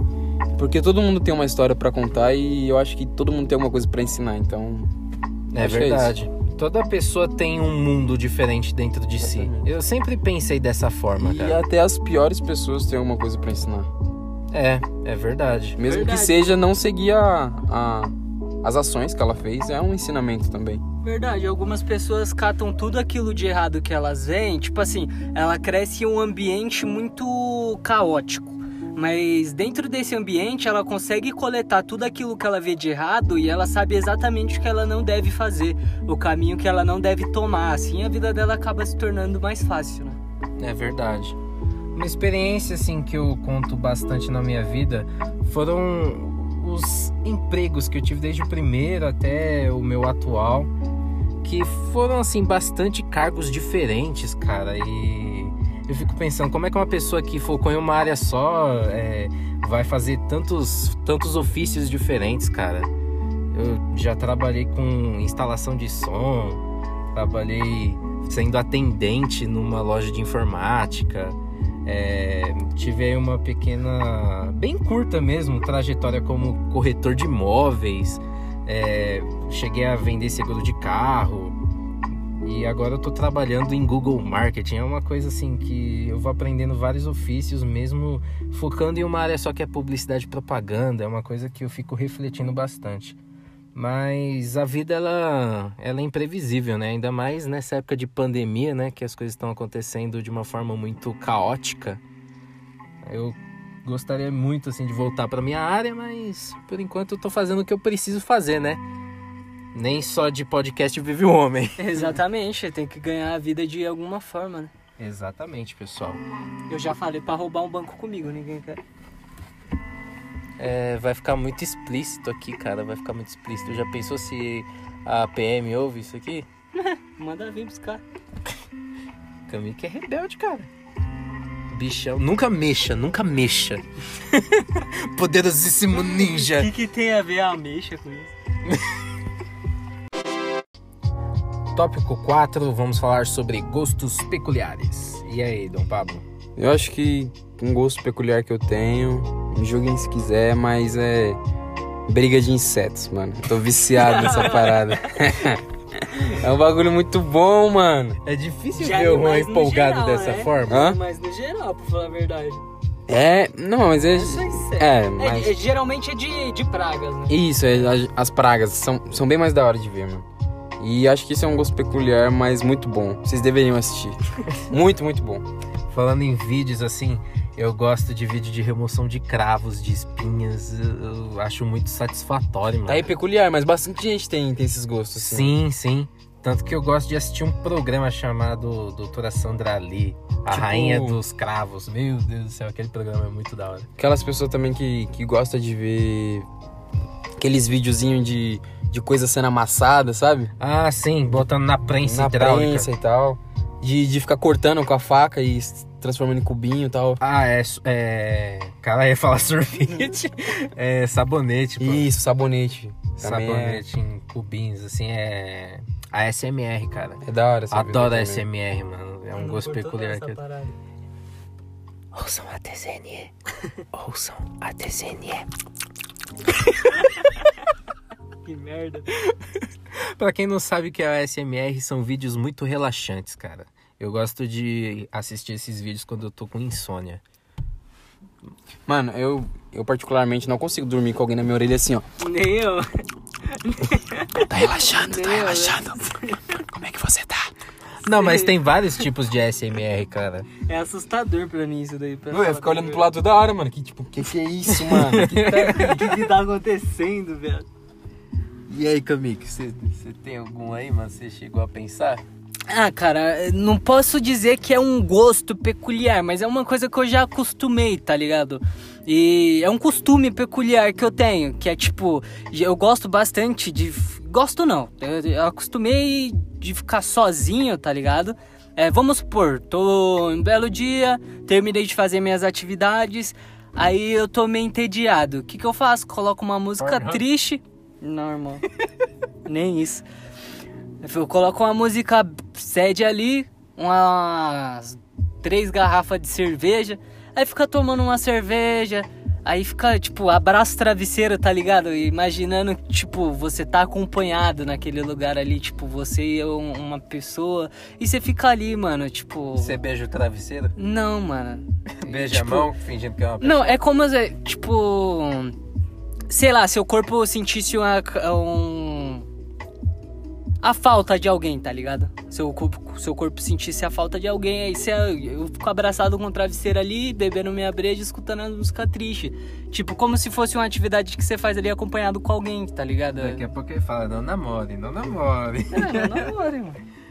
Porque todo mundo tem uma história pra contar e eu acho que todo mundo tem alguma coisa pra ensinar, então. É que verdade. Toda pessoa tem um mundo diferente dentro de si. Eu sempre pensei dessa forma, E cara. até as piores pessoas têm alguma coisa pra ensinar. É, é verdade. Mesmo Verdade. que seja não seguir a, a- as ações que ela fez, é um ensinamento também. Verdade, algumas pessoas catam tudo aquilo de errado que elas veem, tipo assim, ela cresce em um ambiente muito caótico. Mas dentro desse ambiente ela consegue coletar tudo aquilo que ela vê de errado e ela sabe exatamente o que ela não deve fazer, o caminho que ela não deve tomar. Assim a vida dela acaba se tornando mais fácil, né? É verdade. Uma experiência assim que eu conto bastante na minha vida foram os empregos que eu tive desde o primeiro até o meu atual, que foram assim bastante cargos diferentes, cara. E eu fico pensando como é que uma pessoa que focou em uma área só é, vai fazer tantos tantos ofícios diferentes, cara. Eu já trabalhei com instalação de som, trabalhei sendo atendente numa loja de informática. É, tive uma pequena, bem curta mesmo, trajetória como corretor de imóveis. É, cheguei a vender seguro de carro. E agora eu tô trabalhando em Google Marketing. É uma coisa assim que eu vou aprendendo vários ofícios, mesmo focando em uma área só que é publicidade e propaganda. É uma coisa que eu fico refletindo bastante. Mas a vida ela, ela é imprevisível, né? Ainda mais nessa época de pandemia, né? Que as coisas estão acontecendo de uma forma muito caótica. Eu gostaria muito assim de voltar para minha área, mas por enquanto eu tô fazendo o que eu preciso fazer, né? Nem só de podcast vive o homem. Exatamente, tem que ganhar a vida de alguma forma, né? Exatamente, pessoal. Eu já falei pra roubar um banco comigo, ninguém quer. É, vai ficar muito explícito aqui, cara. Vai ficar muito explícito. Já pensou se a PM ouve isso aqui? Manda vir buscar. Camille que é rebelde, cara. Bichão. Nunca mexa, nunca mexa. Poderosíssimo O ninja. que, que tem a ver a ameixa com isso? Tópico 4, vamos falar sobre gostos peculiares. E aí, Dom Pablo? Eu acho que um gosto peculiar que eu tenho, me julguem se quiser, mas é briga de insetos, mano. Eu tô viciado nessa parada. é um bagulho muito bom, mano. É difícil Já ver no empolgado geral, dessa é? forma. Hã? Mas no geral, pra falar a verdade. É, não, mas é. Isso é. É, mas. é, geralmente é de, de pragas, né? Isso, é, as, as pragas são, são bem mais da hora de ver, mano. E acho que isso é um gosto peculiar, mas muito bom. Vocês deveriam assistir. muito, muito bom. Falando em vídeos assim, eu gosto de vídeo de remoção de cravos, de espinhas. Eu, acho muito satisfatório, mano. Tá aí peculiar, mas bastante gente tem, tem esses gostos, assim. Sim, sim. Tanto que eu gosto de assistir um programa chamado Doutora Sandra Lee, a Tipo- rainha dos cravos. Meu Deus do céu, aquele programa é muito da hora. Aquelas pessoas também que, que gostam de ver aqueles videozinhos de, de coisa sendo amassada, sabe? Ah, sim, botando na prensa Na hidráulica. prensa e tal. De, de ficar cortando com a faca e transformando em cubinho e tal. Ah, é, é. Cara, ia falar sorvete. é sabonete, pô. Isso, sabonete. Também Sabonete em cubinhos, assim, é. A SMR, cara. É, é da hora. Adoro a. SMR, mano. É um gosto peculiar que. Ouçam a TCNE. Ouçam a TCNE. Que merda. Pra quem não sabe o que é a SMR, são vídeos muito relaxantes, cara. Eu gosto de assistir esses vídeos quando eu tô com insônia. Mano, eu, eu particularmente não consigo dormir com alguém na minha orelha assim, ó. Nem eu. Tá relaxando, tá relaxando. Como é que você tá? Não, mas tem vários tipos de SMR, cara. É assustador pra mim isso daí. pra falar ficar olhando pro lado toda hora, mano. Que tipo, que que é isso, mano? Que tá- que que tá acontecendo, velho? E aí, Kamik, você tem algum aí, mano? Você chegou a pensar? Ah, cara, não posso dizer que é um gosto peculiar, mas é uma coisa que eu já acostumei, tá ligado? E é um costume peculiar que eu tenho, que é tipo, eu gosto bastante de. Gosto não, eu, eu acostumei de ficar sozinho, tá ligado? É, vamos supor, tô um belo dia, terminei de fazer minhas atividades, aí eu tô meio entediado. O que, que eu faço? Coloco uma música triste. Não, irmão. Nem isso. Eu coloco uma música sede ali, umas três garrafas de cerveja, aí fica tomando uma cerveja, aí fica, tipo, abraço travesseiro, tá ligado? Imaginando, tipo, você tá acompanhado naquele lugar ali, tipo, você e um- uma pessoa, e você fica ali, mano, tipo... Você beija o travesseiro? Não, mano. Beija Tipo, a mão, fingindo que é uma Não, é como, tipo... Sei lá, seu corpo sentisse uma, um... A falta de alguém, tá ligado? Seu corpo, seu corpo sentisse a falta de alguém, aí você, eu fico abraçado com o travesseiro ali, bebendo minha breja, escutando a música triste. Tipo, como se fosse uma atividade que você faz ali acompanhado com alguém, tá ligado? Daqui a pouco ele fala, não namore, não namore. É, não namore, mano.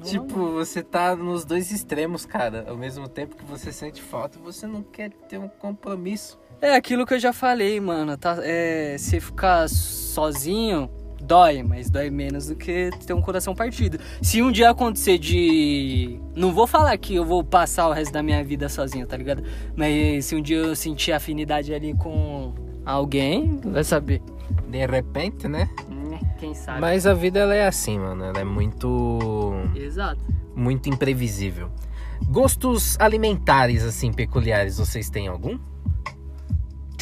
Não Tipo, você tá nos dois extremos, cara. Ao mesmo tempo que você sente falta, você não quer ter um compromisso. É aquilo que eu já falei, mano. Tá, é, se ficar sozinho, dói, mas dói menos do que ter um coração partido. Se um dia acontecer de. Não vou falar que eu vou passar o resto da minha vida sozinho, tá ligado? Mas se um dia eu sentir afinidade ali com alguém, vai saber. De repente, né? Né, Quem sabe? Mas a vida ela é assim, mano. Ela é muito. Exato. muito imprevisível. Gostos alimentares, assim, peculiares, vocês têm algum?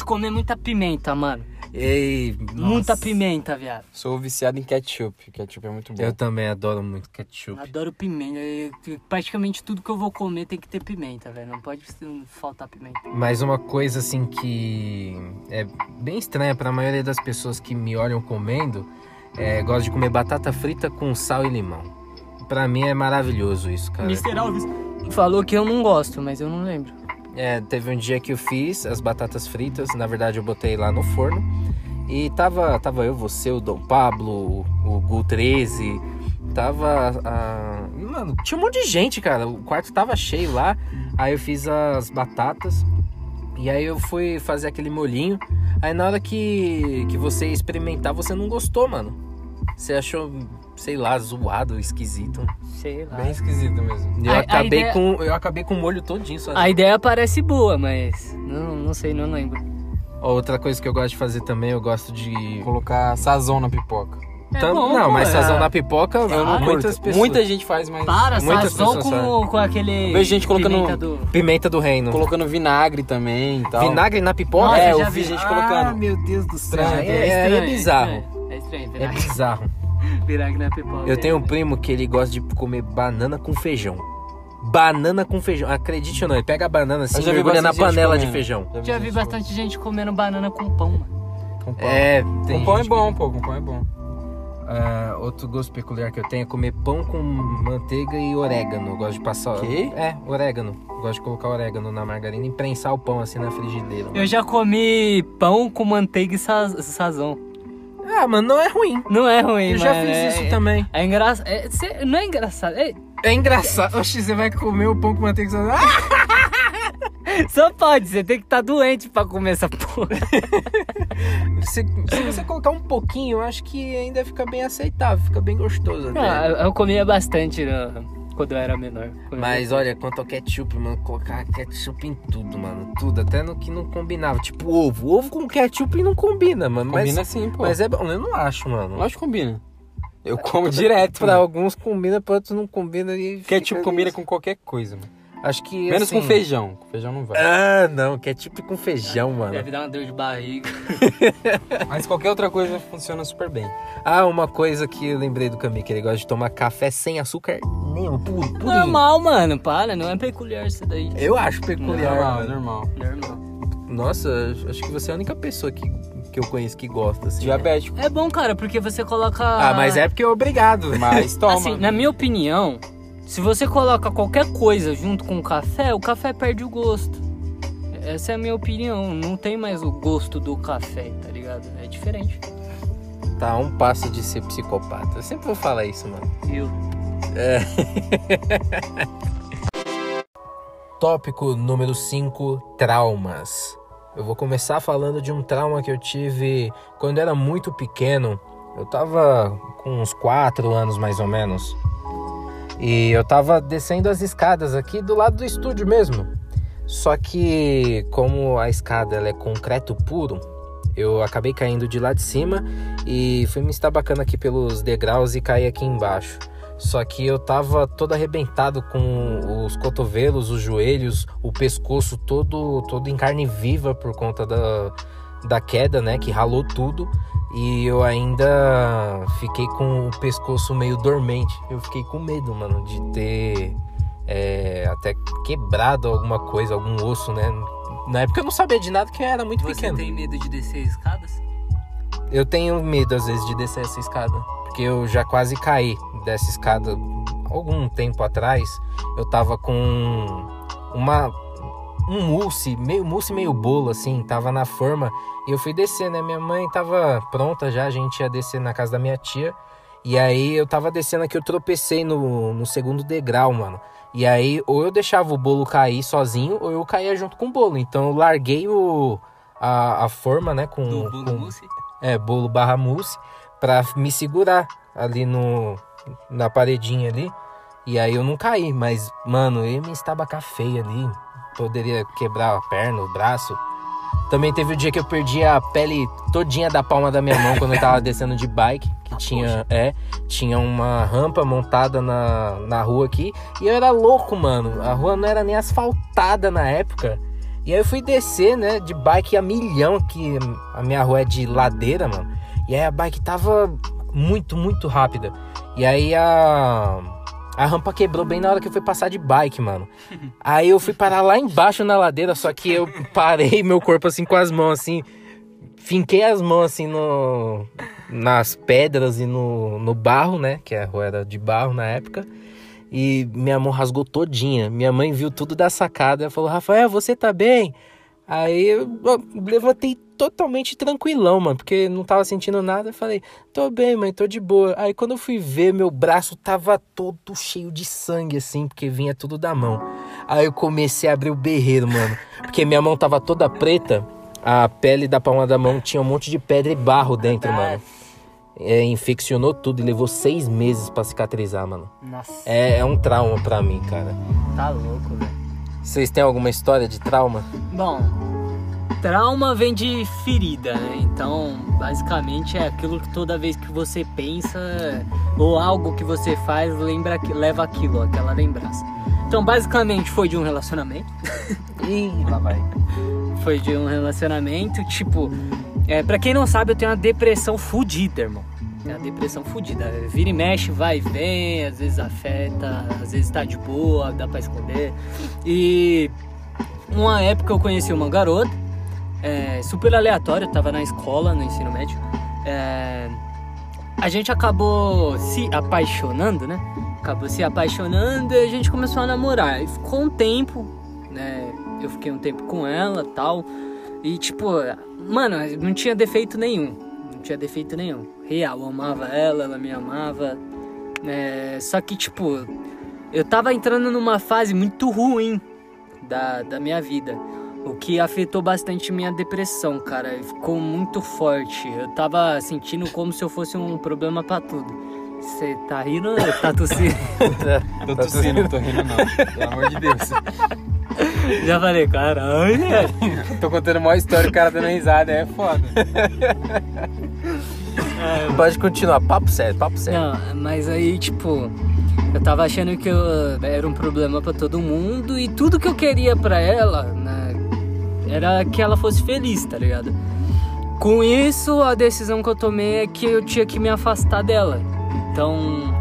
Comer muita pimenta, mano. Ei, Muita nossa. pimenta, viado. Sou viciado em ketchup. Ketchup é muito bom. Eu também adoro muito ketchup. Adoro pimenta. Eu- Praticamente tudo que eu vou comer tem que ter pimenta, velho. Não pode faltar pimenta. Mas uma coisa assim que é bem estranha pra maioria das pessoas que me olham comendo É, gosto de comer batata frita com sal e limão. Pra mim é maravilhoso isso, cara. Mr. Alves falou que eu não gosto, mas eu não lembro. É, teve um dia que eu fiz as batatas fritas, na verdade eu botei lá no forno. E tava, tava eu, você, o Dom Pablo, o, Gu 13, tava. mano, tinha um monte de gente, cara. O quarto tava cheio lá. Aí eu fiz as batatas. E aí eu fui fazer aquele molhinho. Aí na hora que, que você experimentar, você não gostou, mano. Você achou, sei lá, zoado, esquisito. Sei lá. Bem esquisito mesmo. Eu A- a acabei ideia- com. Eu acabei com o molho todinho só. A ideia parece boa, mas não, não sei, não lembro. Outra coisa que eu gosto de fazer também, eu gosto de. Colocar sazão na pipoca. É Tam- bom, não, pô, mas é. sazão na pipoca, Eu não muitas muitas pessoas. Muita gente faz, mas... Para, Muitas sazão pessoas com, com aquele. Eu vejo gente colocando- pimenta do... Pimenta do reino. Colocando vinagre também e tal. Vinagre na pipoca? Nossa, é, eu vi gente Ah, colocando. meu Deus do céu. Estranho, É, é, é bizarro. É estranho, É vinagre, bizarro. Vinagre na pipoca. Eu tenho um primo que ele gosta de comer banana com feijão. Banana com feijão. Acredite ou não, ele pega a banana assim Eu e vi mergulha na bastante gente panela de comendo. feijão. Já vi bastante gente comendo banana com pão, mano. Com pão. É, tem Com pão é gente bom, pô. Com pão é bom. Ah, outro gosto peculiar que eu tenho é comer pão com manteiga e orégano. Eu gosto de passar. Quê? É, orégano. Eu Gosto de colocar orégano na margarina e prensar o pão assim na frigideira. Eu já comi pão com manteiga e sa- sazão. Ah, mano, não é ruim. Não é ruim, Eu já mano, fiz é- isso é, também. É engraçado. É, não é engraçado. É- É engraçado. Oxi, você vai comer o pão com manteiga. Ah! só pode, você tem que estar doente pra comer essa porra. Se, se você colocar um pouquinho, eu acho que ainda fica bem aceitável, fica bem gostoso. Ah, eu- eu comia bastante né, quando eu era menor. Mas olha, quanto ao ketchup, mano, colocar ketchup em tudo, mano. Tudo, até no que não combinava. Tipo ovo. Ovo com ketchup não combina, mano. Combina mas, sim, pô. mas é bom, eu não acho, mano. Lógico que combina. Eu como direto. Pra mano. alguns combina, pra outros não combina. E Ketchup combina nisso. com qualquer coisa, mano. Acho que. Menos assim- com feijão. Com feijão não vai. Ah, não, ketchup com feijão, mano. Deve dar uma dor de barriga. Mas qualquer outra coisa funciona super bem. Ah, uma coisa que eu lembrei do Cami, que ele gosta de tomar café sem açúcar nenhum, puro, purinho. Normal, mano. Para, não é peculiar isso daí. Eu acho peculiar. Normal, normal. Normal. Nossa, acho que você é a única pessoa que, que eu conheço que gosta, assim. né? Diabético. É bom, cara, porque você coloca. Ah, mas é porque é obrigado. Mas toma. Assim, na minha opinião, se você coloca qualquer coisa junto com o café, o café perde o gosto. Essa é a minha opinião. Não tem mais o gosto do café, tá ligado? É diferente. Tá um passo de ser psicopata. Eu sempre vou falar isso, mano. Eu. Tópico número 5: traumas. Eu vou começar falando de um trauma que eu tive quando era muito pequeno. Eu tava com uns 4 anos mais ou menos. E eu tava descendo as escadas aqui do lado do estúdio mesmo. Só que como a escada é concreto puro, eu acabei caindo de lá de cima e fui me estabacando aqui pelos degraus e caí aqui embaixo. Só que eu tava todo arrebentado com os cotovelos, os joelhos, o pescoço todo todo em carne viva por conta da, da queda, né, que ralou tudo. E eu ainda fiquei com o pescoço meio dormente. Eu fiquei com medo, mano, de ter é, até quebrado alguma coisa, algum osso, né? Na época eu não sabia de nada que era muito Você pequeno. tem medo de descer escadas? Eu tenho medo às vezes de descer essa escada, porque eu já quase caí dessa escada algum tempo atrás. Eu tava com uma um mousse, meio mousse meio bolo assim, tava na forma e eu fui descer, né? Minha mãe tava pronta já, a gente ia descer na casa da minha tia. E aí eu tava descendo aqui, eu tropecei no, no segundo degrau, mano. E aí, ou eu deixava o bolo cair sozinho, ou eu caía junto com o bolo. Então eu larguei o, a, a forma, né? Com, Do bolo com- mousse? é, bolo barra mousse, pra me segurar ali no, na paredinha ali. E aí eu não caí, mas, mano, eu me estabacar feio ali. Poderia quebrar a perna, o braço. Também teve o dia que eu perdi a pele todinha da palma da minha mão quando eu tava descendo de bike. Que tinha, é, tinha uma rampa montada na, na rua aqui. E eu era louco, mano. A rua não era nem asfaltada na época. E aí eu fui descer, né, de bike a milhão, que a minha rua é de ladeira, mano. E aí a bike tava muito, muito rápida. E aí a, a rampa quebrou bem na hora que eu fui passar de bike, mano. Aí eu fui parar lá embaixo na ladeira, só que eu parei meu corpo assim com as mãos assim. Finquei as mãos assim no, nas pedras e no, no barro, né? Que a rua era de barro na época. E minha mão rasgou todinha. Minha mãe viu tudo da sacada e falou: Rafael, você tá bem? Aí eu levantei totalmente tranquilão, mano, porque não tava sentindo nada. Eu falei, tô bem, mãe, tô de boa. Aí quando eu fui ver, meu braço tava todo cheio de sangue, assim, porque vinha tudo da mão. Aí eu comecei a abrir o berreiro, mano, porque minha mão tava toda preta, a pele da palma da mão tinha um monte de pedra e barro dentro, mano. É, infeccionou tudo e levou seis meses pra cicatrizar, mano. Nossa, É, é um trauma pra mim, cara. tá louco, velho. Vocês têm alguma história de trauma? Bom, trauma vem de ferida, né? Então, basicamente é aquilo que toda vez que você pensa ou algo que você faz, lembra leva aquilo, aquela lembrança. Então, basicamente foi de um relacionamento. Ih, lá vai. Foi de um relacionamento, tipo, é, para quem não sabe, eu tenho uma depressão fudida, irmão. É uma depressão fudida. Vira e mexe, vai e vem, às vezes afeta, às vezes tá de boa, dá pra esconder. E uma época eu conheci uma garota, é, super aleatória, eu tava na escola, no ensino médio. É, a gente acabou se apaixonando, né? Acabou se apaixonando e a gente começou a namorar. E ficou um tempo, né? Eu fiquei um tempo com ela tal. E tipo, mano, não tinha defeito nenhum. Não tinha defeito nenhum. Real, eu amava ela, ela me amava. É, só que, tipo, eu tava entrando numa fase muito ruim da, da minha vida. O que afetou bastante minha depressão, cara. Ficou muito forte. Eu tava sentindo como se eu fosse um problema pra tudo. Você tá rindo ou tá tossindo? Tô tossindo, não tô rindo não. Pelo amor de Deus. Já falei, caralho. Tô contando uma história, o cara dando risada, é foda. Pode continuar, papo sério, papo sério. Não, mas aí, tipo, eu tava achando que eu era um problema pra todo mundo e tudo que eu queria pra ela, né, era que ela fosse feliz, tá ligado? Com isso, a decisão que eu tomei é que eu tinha que me afastar dela. Então,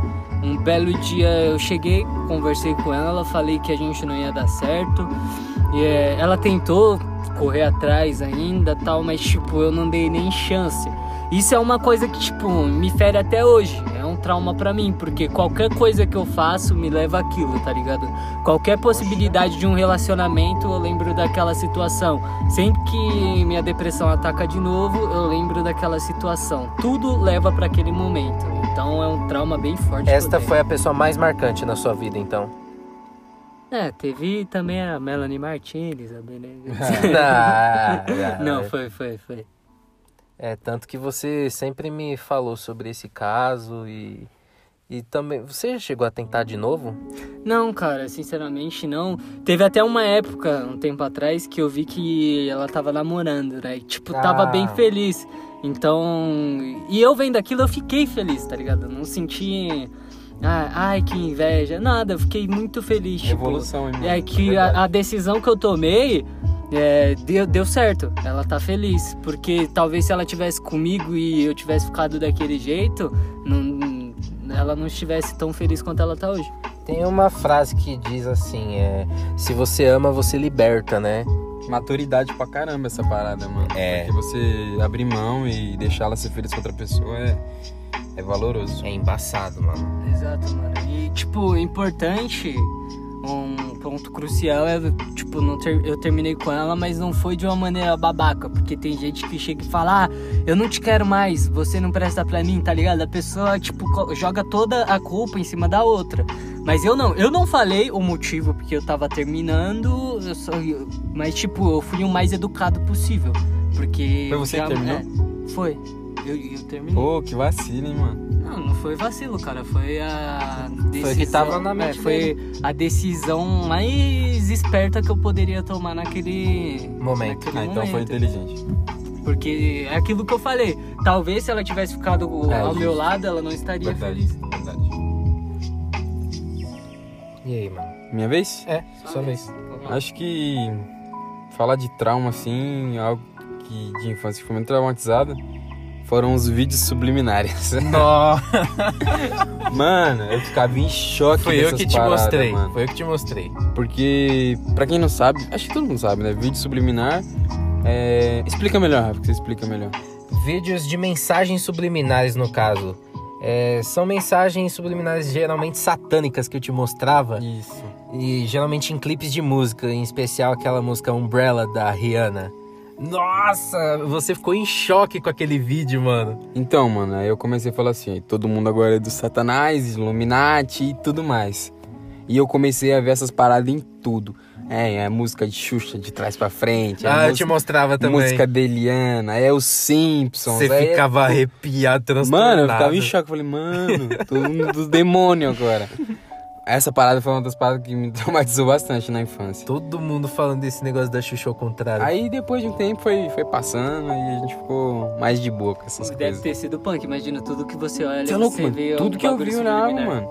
um belo dia eu cheguei, conversei com ela, falei que a gente não ia dar certo. E é, ela tentou correr atrás ainda, tal, mas tipo, eu não dei nem chance. Isso é uma coisa que tipo me fere até hoje. É um trauma pra mim, porque qualquer coisa que eu faço me leva aquilo, tá ligado? Qualquer possibilidade de um relacionamento, eu lembro daquela situação. Sempre que minha depressão ataca de novo, eu lembro daquela situação. Tudo leva pra aquele momento. Então é um trauma bem forte. Esta foi a pessoa mais marcante na sua vida, então. É, teve também a Melanie Martinez, a Benedita. Ah, ah, Não, foi, foi, foi. É, tanto que você sempre me falou sobre esse caso e. E também. Você já chegou a tentar de novo? Não, cara, sinceramente não. Teve até uma época, um tempo atrás, que eu vi que ela tava namorando, né? E, tipo, tava Ah. bem feliz. Então. E eu vendo aquilo, eu fiquei feliz, tá ligado? Eu Não senti. Ah, ai, que inveja. Nada, eu fiquei muito feliz. Tipo, Evolução, hein? É que a, a decisão que eu tomei é, deu, deu certo. Ela tá feliz. Porque talvez se ela tivesse comigo e eu tivesse ficado daquele jeito, não, ela não estivesse tão feliz quanto ela tá hoje. Tem uma frase que diz assim: é. Se você ama, você liberta, né? Maturidade pra caramba essa parada, mano. É. Porque você abrir mão e deixar ela ser feliz com outra pessoa é, é valoroso. É embaçado, mano. Exato, mano. E, tipo, importante, um ponto crucial é, tipo, não ter- eu terminei com ela, mas não foi de uma maneira babaca, porque tem gente que chega e fala, ah, eu não te quero mais, você não presta pra mim, tá ligado? A pessoa, tipo, joga toda a culpa em cima da outra. Mas eu não, eu não falei o motivo porque eu tava terminando, eu só, eu- mas, tipo, eu fui o mais educado possível, porque... Foi você já- que terminou? é, foi. Eu, eu terminei. Pô, que vacilo, hein, mano. Não, não foi vacilo, cara. Foi a decisão. Foi que tava na mente é, Foi a decisão mais esperta que eu poderia tomar naquele Momento. naquele Ah, então foi momento. inteligente. Porque é aquilo que eu falei. Talvez se ela tivesse ficado É, ao justo. meu lado, ela não estaria Verdade, feliz. verdade. E aí, mano? Minha vez? É, sua vez. Acho que falar de trauma, assim, algo que de infância que foi muito traumatizada, foram os vídeos subliminares. Nossa, Mano, eu ficava em choque foi eu que te paradas, mostrei. mano. Foi eu que te mostrei. Porque, pra quem não sabe, acho que todo mundo sabe, né? Vídeo subliminar é... Explica melhor, Rafa, que você explica melhor. vídeos de mensagens subliminares, no caso. É, são mensagens subliminares geralmente satânicas que eu te mostrava. Isso. E geralmente em clipes de música, em especial aquela música Umbrella da Rihanna. Nossa, você ficou em choque com aquele vídeo, mano. Então, mano, aí eu comecei a falar assim, todo mundo agora é do Satanás, Illuminati e tudo mais. E eu comecei a ver essas paradas em tudo. É, é música de Xuxa de trás pra frente. é ah, eu música, te mostrava também. música de Eliana, é os Simpsons. Você é- ficava arrepiado, transtornado. Mano, eu ficava em choque. Falei, mano, todo mundo dos demônios agora. Essa parada foi uma das paradas que me traumatizou bastante na infância. Todo mundo falando desse negócio da Xuxa ao contrário. Aí depois de um tempo foi, foi passando e a gente ficou mais de boa com essas Deve coisas. ter sido punk, imagina tudo que você olha, Você é louco, você mano? vê Tudo um que eu vi olhava, subliminar. mano.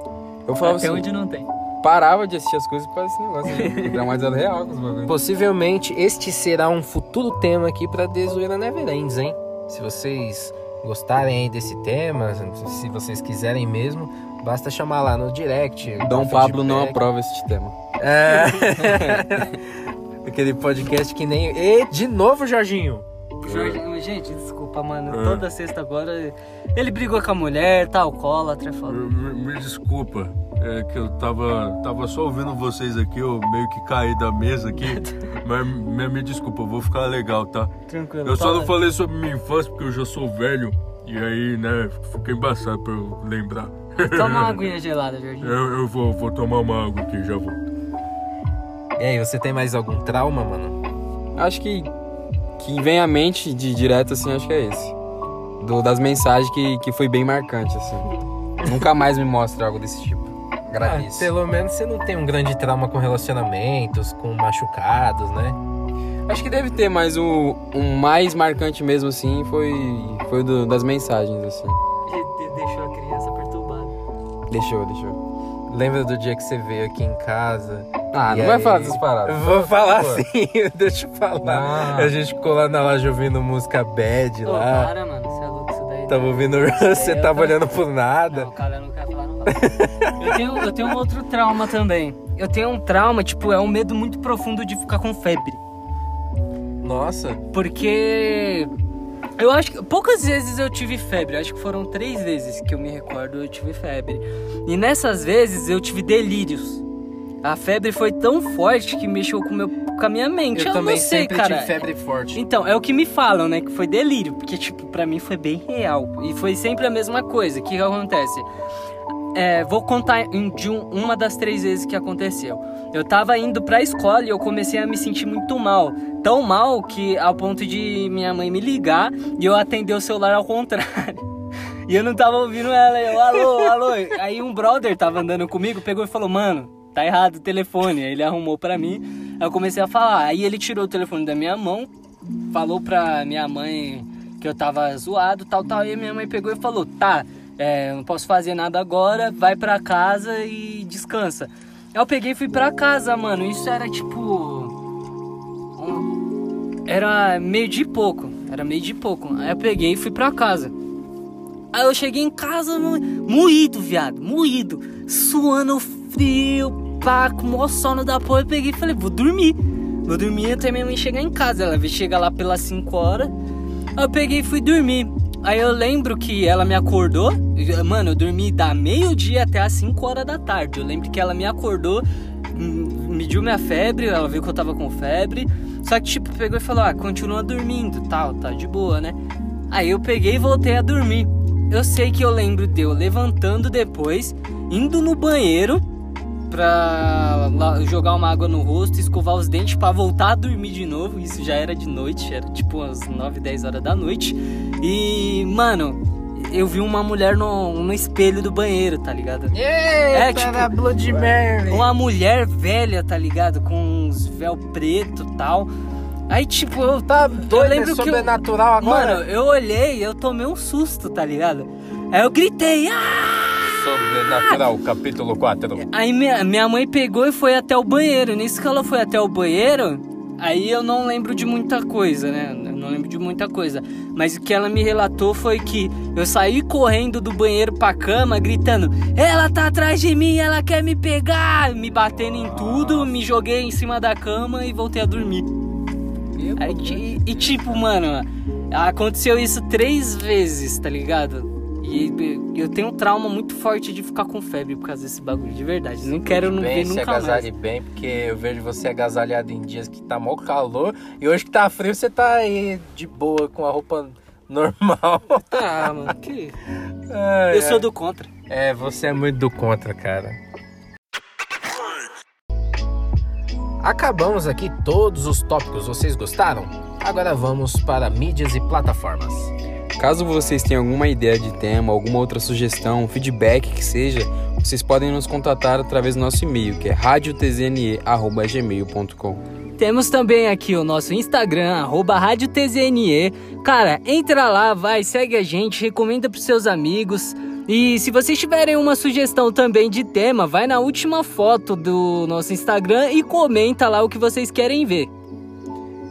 Eu falava Até assim, onde não tem. parava de assistir as coisas por causa desse negócio. aí. Traumatizado real com os bagulhos. Possivelmente este será um futuro tema aqui pra Desoeira Neverends, hein? Se vocês gostarem aí desse tema, se vocês quiserem mesmo, basta chamar lá no direct. Dom Pablo não aprova este tema. É. Aquele podcast que nem. E de novo, Jorginho! Jorge, gente, desculpa, mano. É. Toda sexta agora ele brigou com a mulher, tá alcoólatra, falou. Me, me desculpa, é que eu tava, tava só ouvindo vocês aqui, eu meio que caí da mesa aqui. mas me, me desculpa, eu vou ficar legal, tá? Tranquilo. Eu só fala. não falei sobre minha infância porque eu já sou velho. E aí, né, fica embaçado pra eu lembrar. Toma uma aguinha gelada, Jorginho. Eu, eu vou, vou tomar uma água aqui, já volto. E aí, você tem mais algum trauma, mano? Acho que que vem à mente de direto assim, acho que é esse. Do, das mensagens que, que foi bem marcante assim. Nunca mais me mostra algo desse tipo. Agradeço. Ah, pelo menos você não tem um grande trauma com relacionamentos, com machucados, né? Acho que deve ter, mas o, o mais marcante mesmo assim foi foi do- das mensagens assim. Deixou, deixou. Lembra do dia que você veio aqui em casa? Ah, não vai aí? falar dessas paradas. Eu vou falar Pô. sim, deixa eu falar. Não. A gente ficou lá na loja ouvindo música bad Ô, lá. para, mano, você é louco isso daí. Tava ouvindo, você eu tava tô- olhando por nada. Não, o cara não quer falar, não. eu, tenho, eu tenho um outro trauma também. Eu tenho um trauma, tipo, é um medo muito profundo de ficar com febre. Nossa, Porque eu acho que poucas vezes eu tive febre. Acho que foram três vezes que eu me recordo eu tive febre. E nessas vezes eu tive delírios. A febre foi tão forte que mexeu com, meu, com a minha mente. eu, Eu, também não sei, sempre cara. tive febre forte. Então, é o que me falam, né? Que foi delírio. Porque, tipo, pra mim foi bem real. E foi sempre a mesma coisa. O que, que acontece? É, vou contar de um- uma das três vezes que aconteceu. Eu tava indo pra escola e eu comecei a me sentir muito mal. Tão mal que ao ponto de minha mãe me ligar e eu atender o celular ao contrário. E eu não tava ouvindo ela. Eu, alô, alô. Aí um brother tava andando comigo, pegou e falou, mano, tá errado o telefone. Aí ele arrumou pra mim. Aí eu comecei a falar. Aí ele tirou o telefone da minha mão, falou pra minha mãe que eu tava zoado, tal, tal. E minha mãe pegou e falou: tá, é, não posso fazer nada agora, vai pra casa e descansa. Aí eu peguei e fui pra casa, mano. Isso era tipo. Era meio de pouco. Era meio de pouco. Aí eu peguei e fui pra casa. Aí eu cheguei em casa mo- moído, viado, moído, suando frio, pá, com o sono da porra. Eu peguei e falei, vou dormir. Vou dormir até minha mãe chegar em casa. Ela veio chegar lá pelas 5 horas. Aí eu peguei e fui dormir. Aí eu lembro que ela me acordou. Mano, eu dormi da meio-dia até as 5 horas da tarde. Eu lembro que ela me acordou, hum, mediu minha febre, ela viu que eu tava com febre. Só que, tipo, pegou e falou: Ah, continua dormindo, tal, tá de boa, né? Aí eu peguei e voltei a dormir. Eu sei que eu lembro de eu levantando depois, indo no banheiro pra jogar uma água no rosto, escovar os dentes pra voltar a dormir de novo. Isso já era de noite, era tipo umas 9, 10 horas da noite. E, mano, eu vi uma mulher no, no espelho do banheiro, tá ligado? Eita, É, tipo, Blood Mary. Uma mulher velha, tá ligado? Com uns véu preto e tal. Aí, tipo, eu Tá eu lembro é que eu- sobrenatural agora? Mano, eu olhei, eu tomei um susto, tá ligado? Aí eu gritei, ah! Sobrenatural, capítulo 4. Aí minha, minha mãe pegou e foi até o banheiro. Nisso que ela foi até o banheiro, aí eu não lembro de muita coisa, né? Não lembro de muita coisa. Mas o que ela me relatou foi que eu saí correndo do banheiro pra cama, gritando: Ela tá atrás de mim, ela quer me pegar! Me batendo em tudo, me joguei em cima da cama e voltei a dormir. Aí, ti- e, tipo, mano, aconteceu isso três vezes, tá ligado? E eu tenho um trauma muito forte de ficar com febre por causa desse bagulho, de verdade. Não quero não bem, ver nunca mais. agasalhe bem, porque eu vejo você agasalhado em dias que tá mó calor e hoje que tá frio você tá aí de boa com a roupa normal. Ah, mano, que... Eu sou do contra. É, você é muito do contra, cara. Acabamos aqui todos os tópicos, vocês gostaram? Agora vamos para mídias e plataformas. Caso vocês tenham alguma ideia de tema, alguma outra sugestão, feedback que seja, vocês podem nos contatar através do nosso e-mail, que é radiotzne@gmail.com. Temos também aqui o nosso Instagram, arroba Rádio TZNE. Cara, entra lá, vai, segue a gente, recomenda pros seus amigos. E se vocês tiverem uma sugestão também de tema, vai na última foto do nosso Instagram e comenta lá o que vocês querem ver.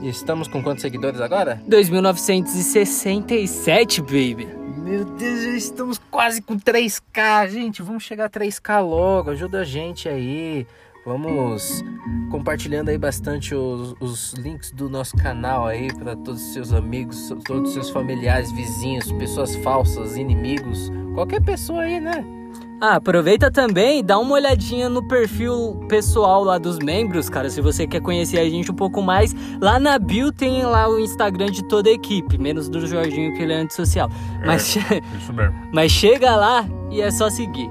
Estamos com quantos seguidores agora? 2967, baby. Meu Deus, já estamos quase com 3K, gente. Vamos chegar a 3K logo. Ajuda a gente aí. Vamos compartilhando aí bastante os, os links do nosso canal aí para todos os seus amigos, todos os seus familiares, vizinhos, pessoas falsas, inimigos, qualquer pessoa aí, né? Ah, aproveita também e dá uma olhadinha no perfil pessoal lá dos membros, cara. Se você quer conhecer a gente um pouco mais, lá na bio tem lá o Instagram de toda a equipe, menos do Jorginho que ele é antissocial. Mas, Isso mesmo. mas chega lá e é só seguir.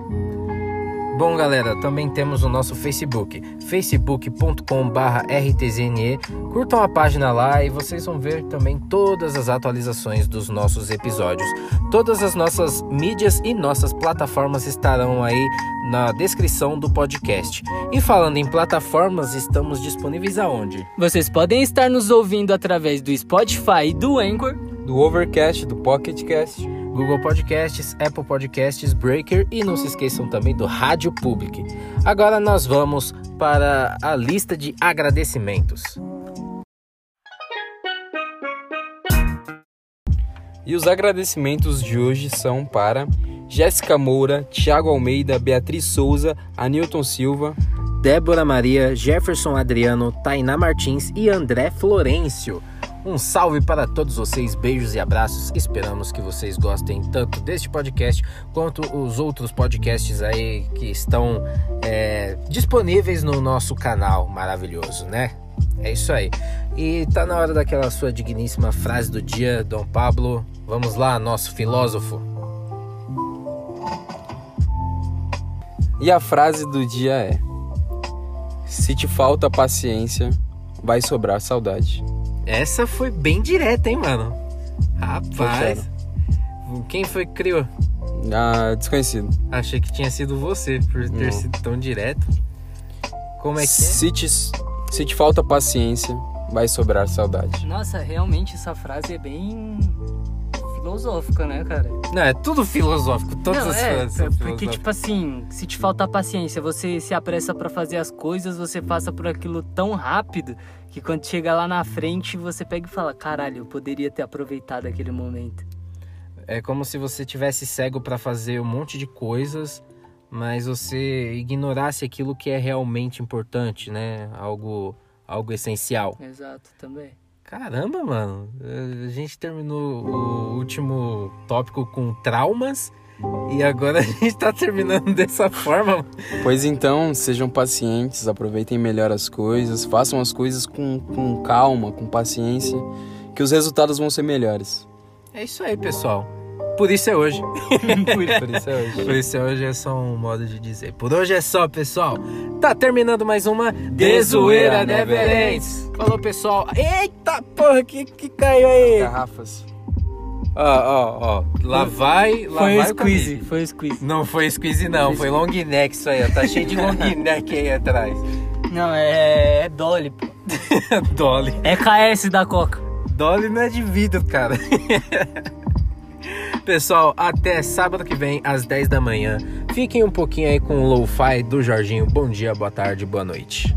Bom, galera, também temos o nosso Facebook, facebook.com/rtzne. Curtam a página lá e vocês vão ver também todas as atualizações dos nossos episódios. Todas as nossas mídias e nossas plataformas estarão aí na descrição do podcast. E falando em plataformas, estamos disponíveis aonde? Vocês podem estar nos ouvindo através do Spotify e do Anchor. Do Overcast, do Pocketcast. Google Podcasts, Apple Podcasts, Breaker e não se esqueçam também do Rádio Public. Agora nós vamos para a lista de agradecimentos. E os agradecimentos de hoje são para Jéssica Moura, Thiago Almeida, Beatriz Souza, Anilton Silva, Débora Maria, Jefferson Adriano, Tainá Martins e André Florencio. Um salve para todos vocês, beijos e abraços. Esperamos que vocês gostem tanto deste podcast quanto os outros podcasts aí que estão é, disponíveis no nosso canal maravilhoso, né? É isso aí. E tá na hora daquela sua digníssima frase do dia, Dom Pablo. Vamos lá, nosso filósofo. E a frase do dia é: Se te falta paciência, vai sobrar saudade. Essa foi bem direta, hein, mano? Rapaz. Quem foi que criou? Ah, desconhecido. Achei que tinha sido você, por ter Não. sido tão direto. Como é que é? Se te, se te falta paciência, vai sobrar saudade. Nossa, realmente essa frase é bem filosófica, né, cara? Não, é tudo filosófico. Todas Não, as é, frases são porque filosóficas. tipo assim, se te faltar paciência, você se apressa pra fazer as coisas, você passa por aquilo tão rápido que quando chega lá na frente, você pega e fala: "Caralho, eu poderia ter aproveitado aquele momento". É como se você tivesse cego pra fazer um monte de coisas, mas você ignorasse aquilo que é realmente importante, né? Algo, algo essencial. Exato, também. Caramba, mano. A gente terminou o último tópico com traumas e agora a gente tá terminando dessa forma. Pois então, sejam pacientes, aproveitem melhor as coisas, façam as coisas com, com calma, com paciência, que os resultados vão ser melhores. É isso aí, pessoal. Por isso é hoje. Por isso é hoje. Por isso é hoje é só um modo de dizer. Por hoje é só, pessoal. Tá terminando mais uma Desoeira Desoeira Never Never Ends. Falou, pessoal. Eita porra, que, que caiu aí? Garrafas. Ó, ó, ó. Lá vai, lá foi vai squeeze, foi o squeeze. Não foi squeeze não, foi long neck isso aí, ó. Tá cheio de long neck aí atrás. Não, é, é Dolly, pô. Dolly. É KS da Coca. Dolly não é de vidro, cara. Pessoal, até sábado que vem, às 10 da manhã. Fiquem um pouquinho aí com o lo-fi do Jorginho. Bom dia, boa tarde, boa noite.